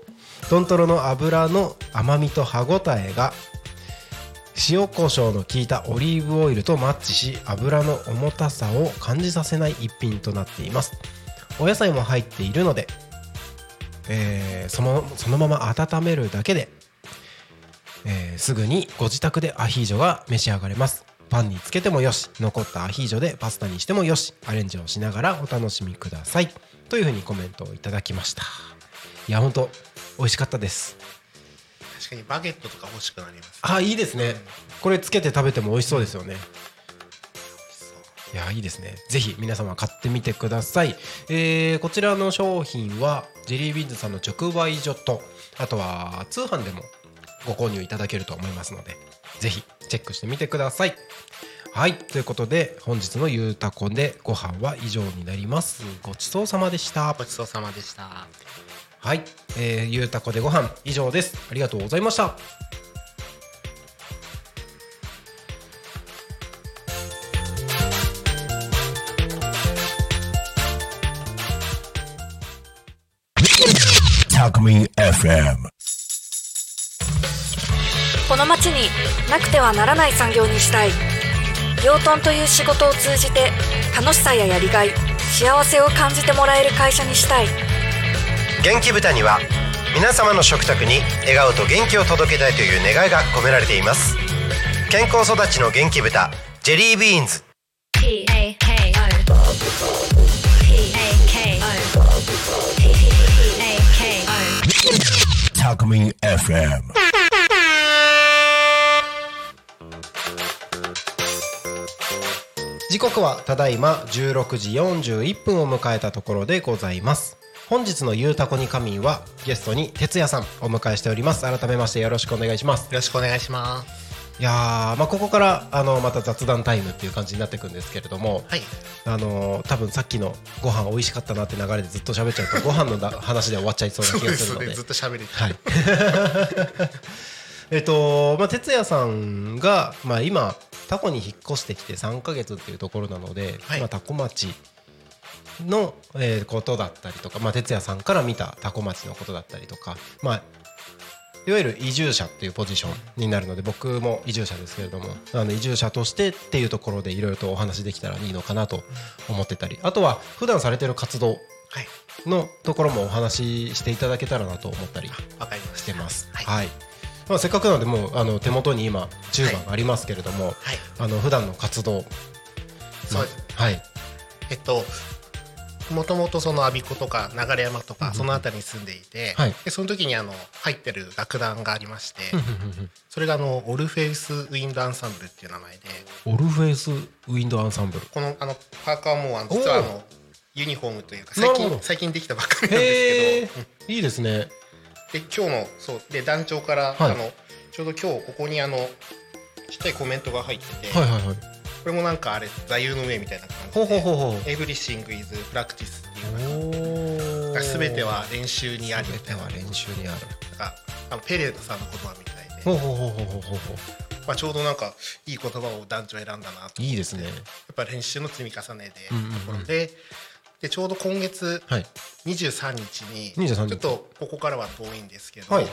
トントロの油の甘みと歯ごたえが塩コショウの効いたオリーブオイルとマッチし油の重たさを感じさせない一品となっています。お野菜も入っているので、えーそのそのまま温めるだけで、えーすぐにご自宅でアヒージョが召し上がれます。パンにつけてもよし残ったアヒージョでパスタにしてもよしアレンジをしながらお楽しみください。というふうにコメントをいただきました。いや本当美味しかったです。確かにバゲットとか欲しくなりますあいいですね。これつけて食べても美味しそうですよねいやいいですね。ぜひ皆様買ってみてください、えーこちらの商品はジェリービーンズさんの直売所とあとは通販でもご購入いただけると思いますのでぜひチェックしてみてください。はい。ということで本日のゆうたこでご飯は以上になります。ごちそうさまでした。ごちそうさまでした。はい、えー、ゆうたこでご飯以上です。ありがとうございました FM この町になくてはならない産業にしたい。養豚という仕事を通じて楽しさややりがい幸せを感じてもらえる会社にしたい。元気豚には皆様の食卓に笑顔と元気を届けたいという願いが込められています。健康育ちの元気豚ジェリービーンズタクミン FM 時刻はただいま16時41分を迎えたところでございます。本日のゆうたこに仮眠はゲストに哲也さんお迎えしております。改めましてよろしくお願いします。よろしくお願いしますいやー、まあ、ここからあのまた雑談タイムっていう感じになっていくんですけれども、はい。あの多分さっきのご飯美味しかったなって流れでずっと喋っちゃうとご飯のだ 話で終わっちゃいそうな気がするので。ずっと喋れてはい。えっとまあ哲也さんがまあ今タコに引っ越してきて3ヶ月っていうところなので、はい。まあタコ町の、えーことだったりとか、まあ哲也さんから見たタコ町のことだったりとか、まあいわゆる移住者っていうポジションになるので僕も移住者ですけれどもあの移住者としてっていうところでいろいろとお話できたらいいのかなと思ってたりあとは普段されてる活動はいのところもお話ししていただけたらなと思ったりしてます。はい。はい。まあせっかくなのでもうあの手元に今10番ありますけれども、はい。あの普段の活動、そうです。はい。えっともともとその我孫子とか流山とかその辺りに住んでいて、はい。でその時にあの入ってる楽団がありまして、それがあのオルフェウスウィンドアンサンブルっていう名前で。オルフェイスウィンドアンサンブル。このあのパーカーはもうあの実はあのユニフォームというか最近最近できたばっかりなんへですけど、え、いいですね。で今日のそうで団長から、はい。あのちょうど今日ここにあのちっちゃいコメントが入ってて、はいはいはい。これもなんかあれ座右の銘みたいな感じでほうほうほうほう。エブリシングイズプラクティスっていうおお。すべては練習にありみたいなは練習にある。なんかあのペレートさんの言葉みたいで、ほうほうほうほうほうほうほう。まあ、ちょうどなんかいい言葉を団長選んだないいですね。やっぱり練習の積み重ねでうところででちょうど今月はい。23日に23日ちょっとここからは遠いんですけど、はい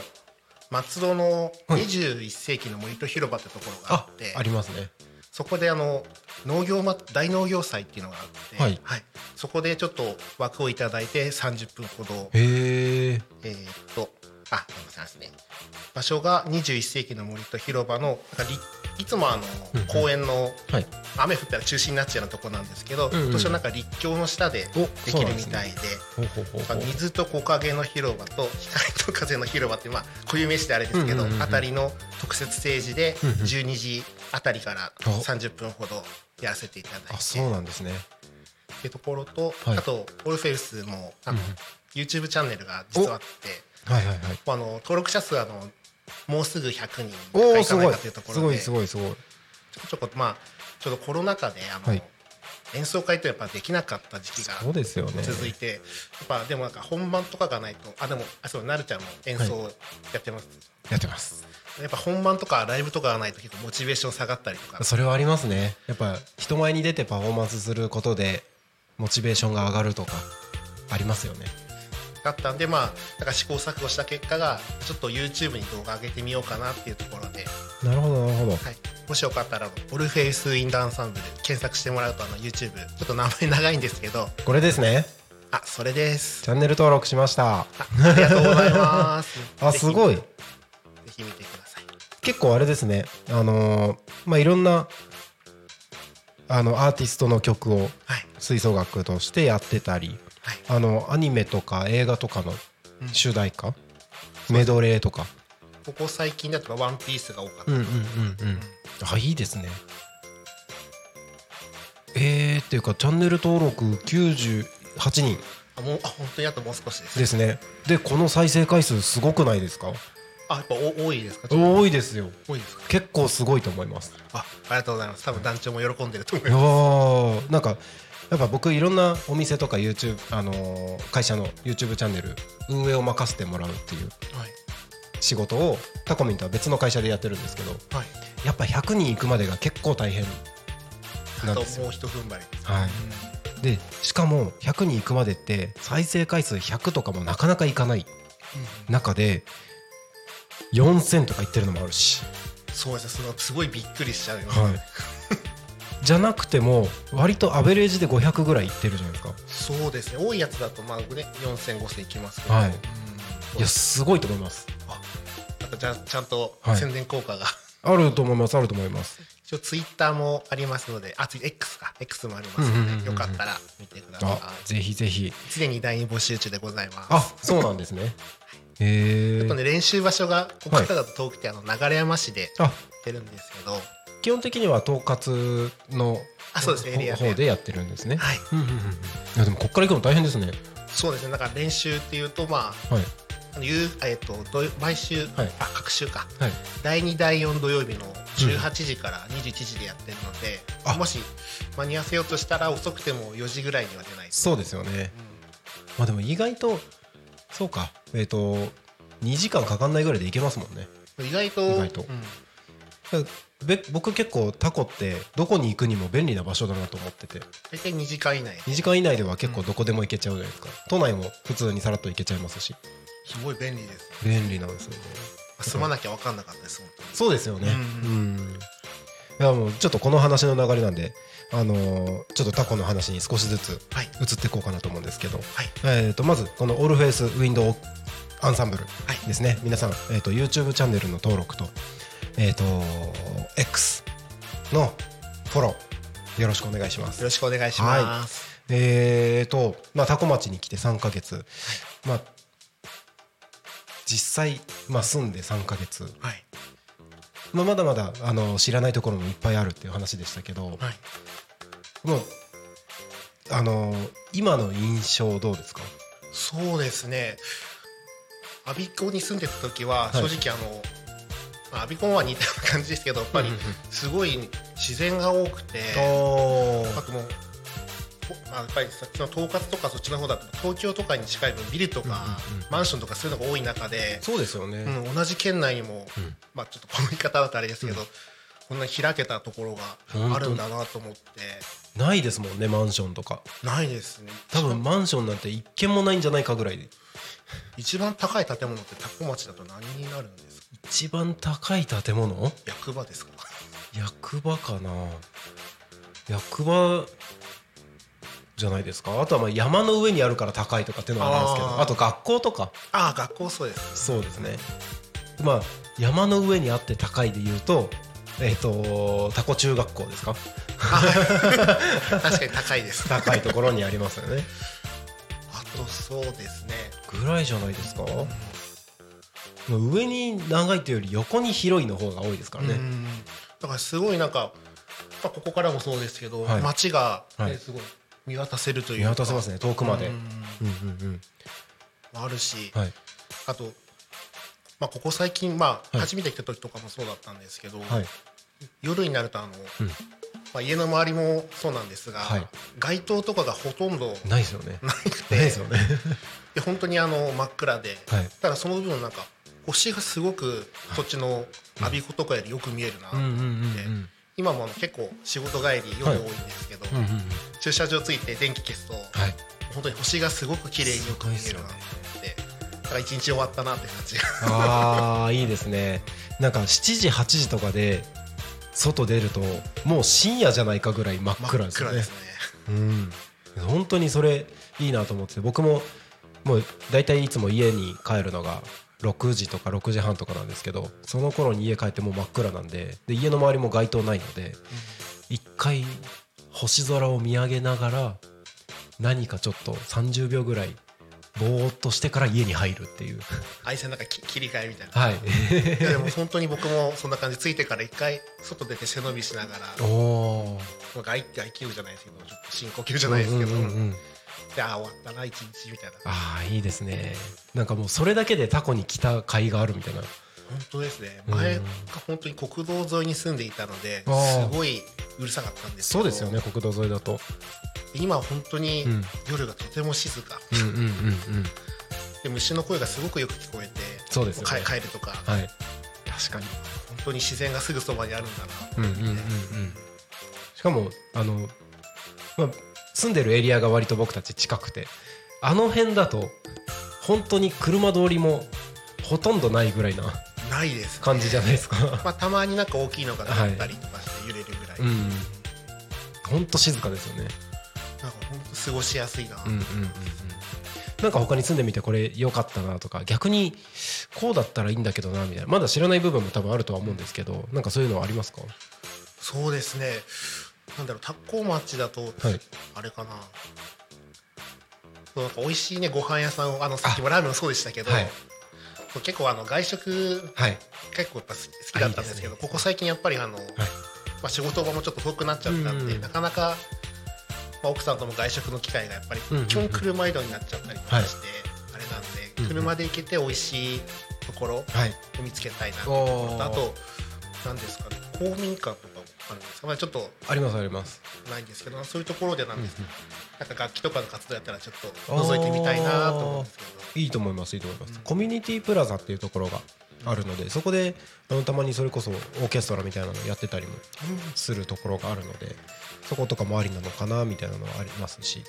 松戸のはい21世紀の森と広場ってところがああって、、ありますね。そこであの農業ま大農業祭っていうのがあって、はい。そこでちょっと枠をいただいて30分ほど。えーっとあすみません。ですね場所が21世紀の森と広場のなんかりいつもあの公園のはい。雨降ったら中止になっちゃうようなとこなんですけど、今年はなんか立教の下でおできるみたいで。水と木陰の広場と光と風の広場ってまあ固有名詞であれですけど、あたりの特設ステージでうんうん。12時あたりからお30分ほどやらせていただいて。あ、そうなんですね。っていうところと、はい。あとオルフェウスもあの、うん。YouTube チャンネルが実はあってはいはいはい。あの登録者数あのもうすぐ100人おお、いかないすごい。かというところで。すごいすごいすごい。ちょこちょこまあちょうどコロナ禍であの、はい。演奏会ってやっぱできなかった時期がそうですよね。続いてやっぱでもなんか本番とかがないとあでもあそうなるちゃんも演奏やってます、やってます。やっぱ本番とかライブとかがないと結構モチベーション下がったりとか。それはありますね。やっぱ人前に出てパフォーマンスすることでモチベーションが上がるとかありますよねだったんでまあなんか試行錯誤した結果がちょっと YouTube に動画上げてみようかなっていうところで、なるほどなるほど。はい、もしよかったらオルフェイス・インド・アンサンブル検索してもらうとあの YouTube ちょっと名前長いんですけど。これですね。あそれです。チャンネル登録しました。あありがとうございます。あすごい。ぜひ見てください。結構あれですね。あのーまあいろんなあのアーティストの曲をはい。吹奏楽としてやってたり。はいあのアニメとか映画とかの主題歌、メドレーとか？ここ最近だとワンピースが多かった、うんうんうんうん。あいいですね。えー、っていうかチャンネル登録98人。あもうあ本当にあともう少しですですね。でこの再生回数すごくないですか？あやっぱお多いですか？多いですよ。多いですか？結構すごいと思います。あありがとうございます。多分団長も喜んでると思いまーなんかやっぱ僕いろんなお店とか YouTube あのー会社の YouTube チャンネル運営を任せてもらうっていう仕事をタコミンとは別の会社でやってるんですけどはい。やっぱ100人行くまでが結構大変なんですよ。あともう一踏ん張り。はい。でしかも100人行くまでって再生回数100とかもなかなかいかない中で4000とか言ってるのもあるし、そうですね。そのすごいびっくりしちゃうよ、はい、じゃなくても割とアベレージで500ぐらいいってるじゃないですか。そうですね。多いやつだとまあね4000、5000いきますけど、はい。うん。いやすごいと思います。なんかじゃあちゃんとはい。宣伝効果が、あると思いますあると思います。一応ツイッターもありますのであ次 X か。X もありますので、よかったら見てくださあぜひぜひ。い常に第二募集中でございます。あそうなんですね。へえね練習場所がここからだと遠くてあの流山市でやあってるんですけど、基本的には統括のあそうですねエリアで。方でやってるんですね。はい。うんうんうんいやでもこっから行くの大変ですね。そうですね。だから練習っていうとまあはい。あの夕えっと毎週、はい。あ各週か。はい。第2第4土曜日の18時から21時でやってるので、あ。もし間に合わせようとしたら遅くても4時ぐらいには出ないと。そうですよね。まあでも意外とそうか。えっ、と2時間かかんないぐらいで行けますもんね。意外と意外と。うんべ僕結構タコってどこに行くにも便利な場所だなと思ってて。大体2時間以内。2時間以内では結構どこでも行けちゃうじゃないですか。都内も普通にさらっと行けちゃいますし。すごい便利です。便利なんですよね。住まなきゃ分かんなかったです本当にそうですよね。ううん。いやもうちょっとこの話の流れなんであのーちょっとタコの話に少しずつはい。移っていこうかなと思うんですけど、はい。えー、とまずこのオールフェイスウィンドウアンサンブルはい。ですね、皆さん、えー、と YouTube チャンネルの登録と,、えー、と X のフォローよろしくお願いします。よろしくお願いします、えーと、まあ、タコ町に来て3ヶ月、まあ、実際、まあ、住んで3ヶ月、はい。まあ、まだまだあの知らないところもいっぱいあるっていう話でしたけど、はい。もうあの今の印象どうですか？そうですね。我孫子に住んでた時は正はい。直あの、まあ、我孫子は似たような感じですけどやっぱりすごい自然が多くて、おあともう、ほまあ、やっぱりさっきの統括とかそっちの方だと東京とかに近い分ビルとか、マンションとかそういうのが多い中で、そうですよね、うん、同じ県内にも、うん。まあちょっとこの言い方だとあれですけど、こんなに開けたところがあるんだなと思って。ないですもんねマンションとか。ないですね。多分マンションなんて一軒もないんじゃないかぐらい。で一番高い建物ってタコ町だと何になるんですか？一番高い建物？役場ですか？役場かな。役場じゃないですか？あとはまあ山の上にあるから高いとかっていうのはありますけどあと学校とか。ああ学校そうです。そうですね。まあ山の上にあって高いで言うとえっ、とタコ中学校ですか？確かに高いです。高いところにありますよね。あとそうですね。ぐらいじゃないですか？上に長いというより横に広いの方が多いですからね。うん。だからすごいなんか、まあ、ここからもそうですけど、はい。街が、ねはい。すごい見渡せるという見か渡せますね遠くまで。あるし、はい。あと、まあ、ここ最近、まあ、はい。初めて来た時とかもそうだったんですけど、はい。夜になるとあの、うん。まあ、家の周りもそうなんですが、はい。街灯とかがほとんどないですよね。ないてですよね。で本当にあの真っ暗で、はい。ただその分なんか星がすごくそっちの我孫子とかよりよく見えるなって、うん今も結構仕事帰り夜多いんですけど、うんうんうん。駐車場ついて電気消すとはい。本当に星がすごく綺麗によく見えるなと思って、だから一日終わったなって感じ。がああいいですね。なんか7時8時とかで外出るともう深夜じゃないかぐらい真っ暗ですよね。暗ですね。うん。本当にそれいいなと思ってて僕ももう大体いつも家に帰るのが6時とか6時半とかなんですけどその頃に家帰ってもう真っ暗なんでで家の周りも街灯ないので一回星空を見上げながら何かちょっと30秒ぐらいぼーっとしてから家に入るっていう。愛線なんかき切り替えみたいな、はい。いやでも本当に僕もそんな感じ。ついてから一回外出て背伸びしながらおお外外気じゃないですけどちょっと深呼吸じゃないですけど、うんうんうんうんでああ終わったな一日みたいな。ああいいですね。なんかもうそれだけでタコに来た甲斐があるみたいな。本当ですね。うん。前が本当に国道沿いに住んでいたのですごいうるさかったんですけど。そうですよね国道沿いだと。今は本当にうん。夜がとても静か、うんうんうんうん。で虫の声がすごくよく聞こえてそうですよね。か帰るとか。はい。確かに。本当に自然がすぐそばにあるんだなうんうんうんうん。しかもあの、まあ、住んでるエリアが割と僕たち近くてあの辺だと本当に車通りもほとんどないぐらいなないです、ね、感じじゃないですか。まあ、たまになんか大きいのが立ったりとかして揺れるぐらい、うん。本当静かですよね。なんか本当過ごしやすいな、うんうんうんうん。なんか他に住んでみてこれ良かったなとか逆にこうだったらいいんだけどなみたいな。まだ知らない部分も多分あるとは思うんですけどなんかそういうのはありますか？そうですねなんだろう田子町だと、はい。あれかな。そうなんか美味しいねご飯屋さんをあのさっきもラーメンもそうでしたけど、はい。結構あの外食はい。結構やっぱ好きだったんですけどね。ここ最近やっぱりあの、まあ、仕事場もちょっと遠くなっちゃったんで、うんなかなか、まあ、奥さんとも外食の機会がやっぱり基本車移動になっちゃったりとかして、あれなんで、車で行けて美味しいところをはい。見つけたいなと思うのと。おー。あと何ですかね公民館とかか、まあ、ちょっと。ありますあります。ないんですけどそういうところでなんです、うん。なんか楽器とかの活動やったらちょっと覗いてみたいなと思うんですけど。いいと思いますいいと思います、うん。コミュニティプラザっていうところがあるのでそこであのたまにそれこそオーケストラみたいなのやってたりもするところがあるのでそことかもありなのかなみたいなのはありますし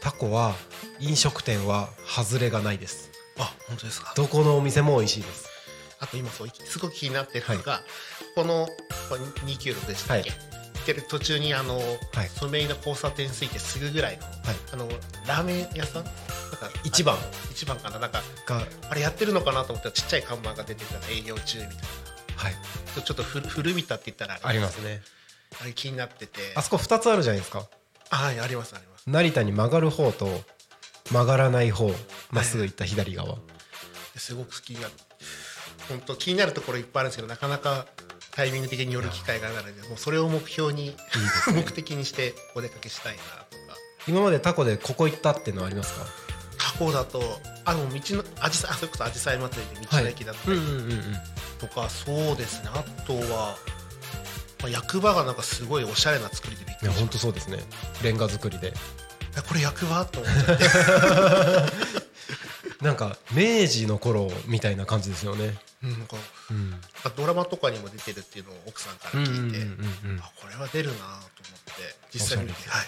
タコは飲食店は外れがないです。あ本当ですか。どこのお店も美味しいですあと今そうすごく気になってるのが、このこれ296でしたっけ、はい。行ってる途中にあの、はい。ソメイの交差点ついてすぐぐらいの,、あのラーメン屋さん？なんか一番。あ一番かな？なんかがあれやってるのかなと思ったらちっちゃい看板が出てたら営業中みたいはい。なちょっと古古びたって言ったらありますね。あれ気になってて。あそこ2つあるじゃないですか？あはいありますあります。成田に曲がる方と曲がらない方まっすぐ行った左側、すごく好きな本当気になるところいっぱいあるんですけどなかなかタイミング的に寄る機会がないのでもうそれを目標に目的にしてお出かけしたいなとか。今までタコでここ行ったっていうのはありますか？タコだとあの道のあじさあそれこそあじさい祭りで道の駅だったり。とか、そうですね。あとは、まあ、役場がなんかすごいおしゃれな作りでびっくいや本りしまし当そうですね。レンガ作りで。これ役場？と思っちゃって なんか明治の頃みたいな感じですよね。うんなんかドラマとかにも出てるっていうのを奥さんから聞いて、うんうんうんうん。あこれは出るなと思って実際に見て。はい。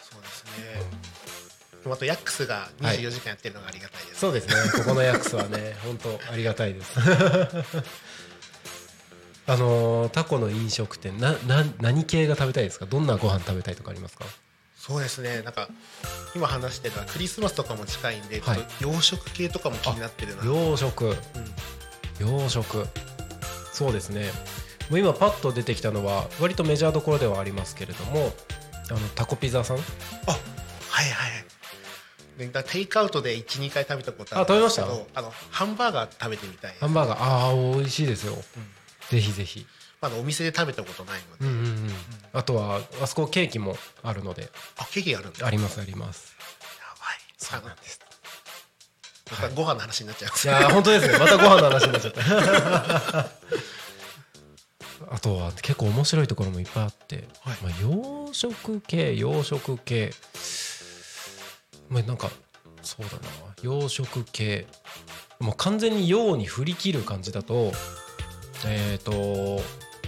そうですね、でもあとヤックスが24時間やってるのがありがたいです、そうですね。ここのヤックスはね 本当ありがたいです。あのータコの飲食店なな何系が食べたいですか？どんなご飯食べたいとかありますか？そうですね。なんか今話してるのはクリスマスとかも近いんで、はい。ちょっと洋食系とかも気になってるな洋食。うん。洋食。そうですね。もう今パッと出てきたのは割とメジャーどころではありますけれどもあのタコピザさん。あはいはいでだテイクアウトで12回食べたことあるんあ食べました？ですけどあのハンバーガー食べてみたいハンバーガー。ああ美味しいですよ、ぜひぜひまだお店で食べたことないので、うんうんうん。あとはあそこケーキもあるので。あケーキあるんだ。ありますあります。やばい。そうなんです。またご飯の話になっちゃいます。いやー本当ですね。またご飯の話になっちゃった。あとは結構面白いところもいっぱいあって、はい。まあ、洋食系洋食系。まあなんかそうだな。洋食系。もう完全に洋に振り切る感じだとえっ、と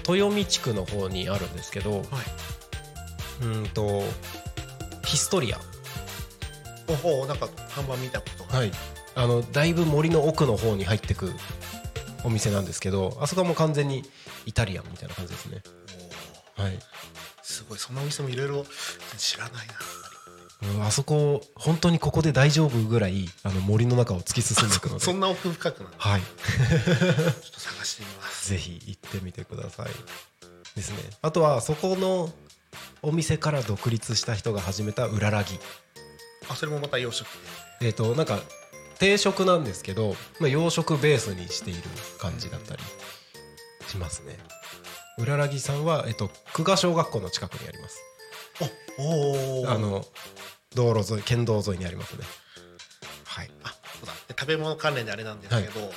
豊見地区の方にあるんですけど、うーんとヒストリア。おおなんか看板見たことが。はい、あのだいぶ森の奥の方に入ってくお店なんですけどあそこはもう完全にイタリアンみたいな感じですね。はい。すごい。そんなお店もいろいろ知らないなうんあそこ本当にここで大丈夫ぐらいあの森の中を突き進んでいくので。そんな奥深くなのちょはい。っと探してみます。ぜひ行ってみてください。ですね。あとはそこのお店から独立した人が始めたうららぎ。あそれもまた洋食えっ、となんか定食なんですけど、まあ、洋食ベースにしている感じだったりしますね。うららぎさんは、えっと、久我小学校の近くにあります。おおあの道路沿い県道沿いにありますね。はい。あそうだ。で食べ物関連であれなんですけど、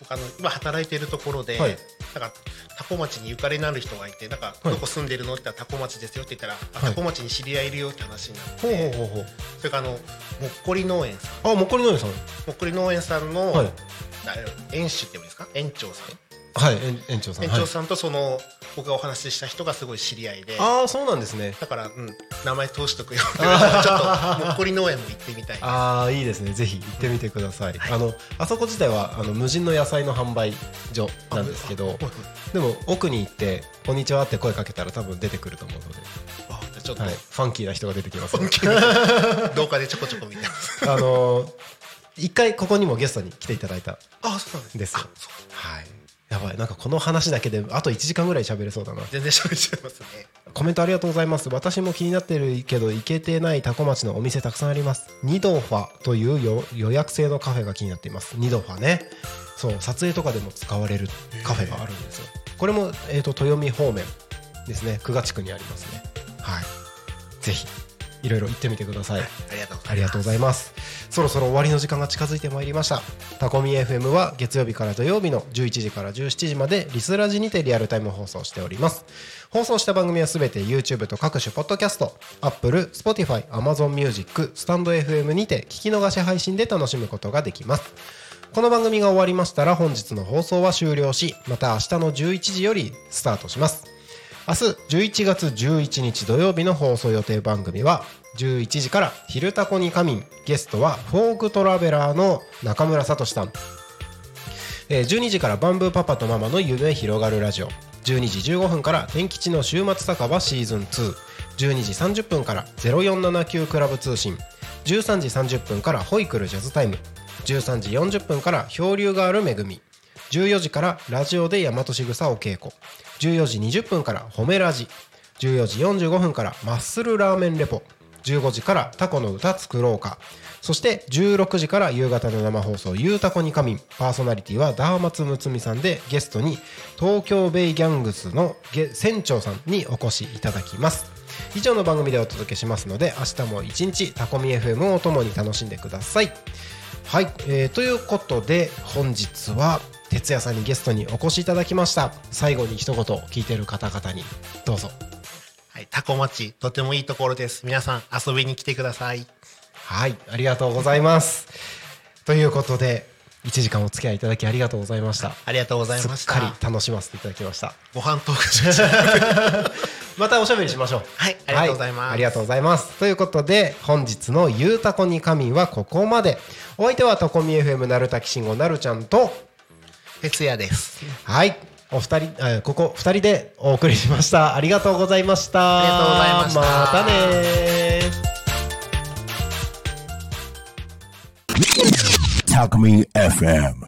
僕あの今働いているところで、はい。なんかタコ町にゆかりのある人がいてなんか、はい。どこ住んでるのって言ったらタコ町ですよって言ったら、あはい。タコ町に知り合いいるよって話になって、ほうほうほう。それからあのもっこり農園さん。あもっこりのりさん。もっこり農園さんの、はい。あ園主って言うんですか？園長さんはい園園長さん。園長さんとその、僕がお話しした人がすごい知り合いで。はい、ああそうなんですね。だから、うん、名前通しとくよ。ちょっともっこり農園も行ってみたい。ああいいですね。ぜひ行ってみてください、あのあそこ自体はあの無人の野菜の販売所なんですけどでも奥に行って「こんにちは」って声かけたら多分出てくると思うので、あじゃあちょっと、はい、ファンキーな人が出てきます。よ動画でちょこちょこ見てますあのー一回ここにもゲストに来ていただいたあそうなんです。ですはいやばい。なんかこの話だけであと1時間ぐらい喋れそうだな。全然喋っちゃいますね。コメントありがとうございます。私も気になってるけど行けてないタコ町のお店たくさんあります。ニドファというよ予約制のカフェが気になっています。ニドファね。そう撮影とかでも使われるカフェがあるんですよ。これも、えー、と豊見方面ですね。久我地区にありますね。はい。ぜひいろいろ行ってみてください。ありがとうございます。そろそろ終わりの時間が近づいてまいりました。タコミ FM は月曜日から土曜日の11時から17時までリスラジにてリアルタイム放送しております。放送した番組はすべて YouTube と各種ポッドキャスト Apple、Spotify、Amazon Music、スタンド FM にて聞き逃し配信で楽しむことができます。この番組が終わりましたら本日の放送は終了しまた明日の11時よりスタートします明日11月11日土曜日の放送予定番組は11時から「昼たこにかみん」ゲストはフォークトラベラーの中村聡さん。12時からバンブーパパとママの夢広がるラジオ。12時15分から天吉の週末酒場シーズン2 12時30分から0479クラブ通信。13時30分からホイクルジャズタイム。13時40分から漂流がある恵み。14時からラジオで大和しぐさお稽古。14時20分から褒めラジ。14時45分からマッスルラーメンレポ。15時からタコの歌作ろうか。そして16時から夕方の生放送「ゆうたこに仮眠」パーソナリティはダーマツムツミさんでゲストに東京ベイギャングスの船長さんにお越しいただきます。以上の番組でお届けしますので明日も一日タコミ FM をともに楽しんでください。はい、えーということで本日は哲也さんにゲストにお越しいただきました。最後に一言聞いてる方々に。どうぞ。はい、タコ町とてもいいところです。皆さん遊びに来てください。はいありがとうございます。ということで1時間お付き合いいただきありがとうございました。ありがとうございましすったかり楽しませていただきました。ご飯トークしました またおしゃべりしましょう。はいありがとうございます。はありがとうございます。ということで本日の「ゆうたこに仮眠」はここまで。お相手はタコミ FM なるたきしんごなるちゃんと哲也です。はい。お二人あここ二人でお送りしました。ありがとうございました。ありがとうございました。またね。ー Talk Me FM.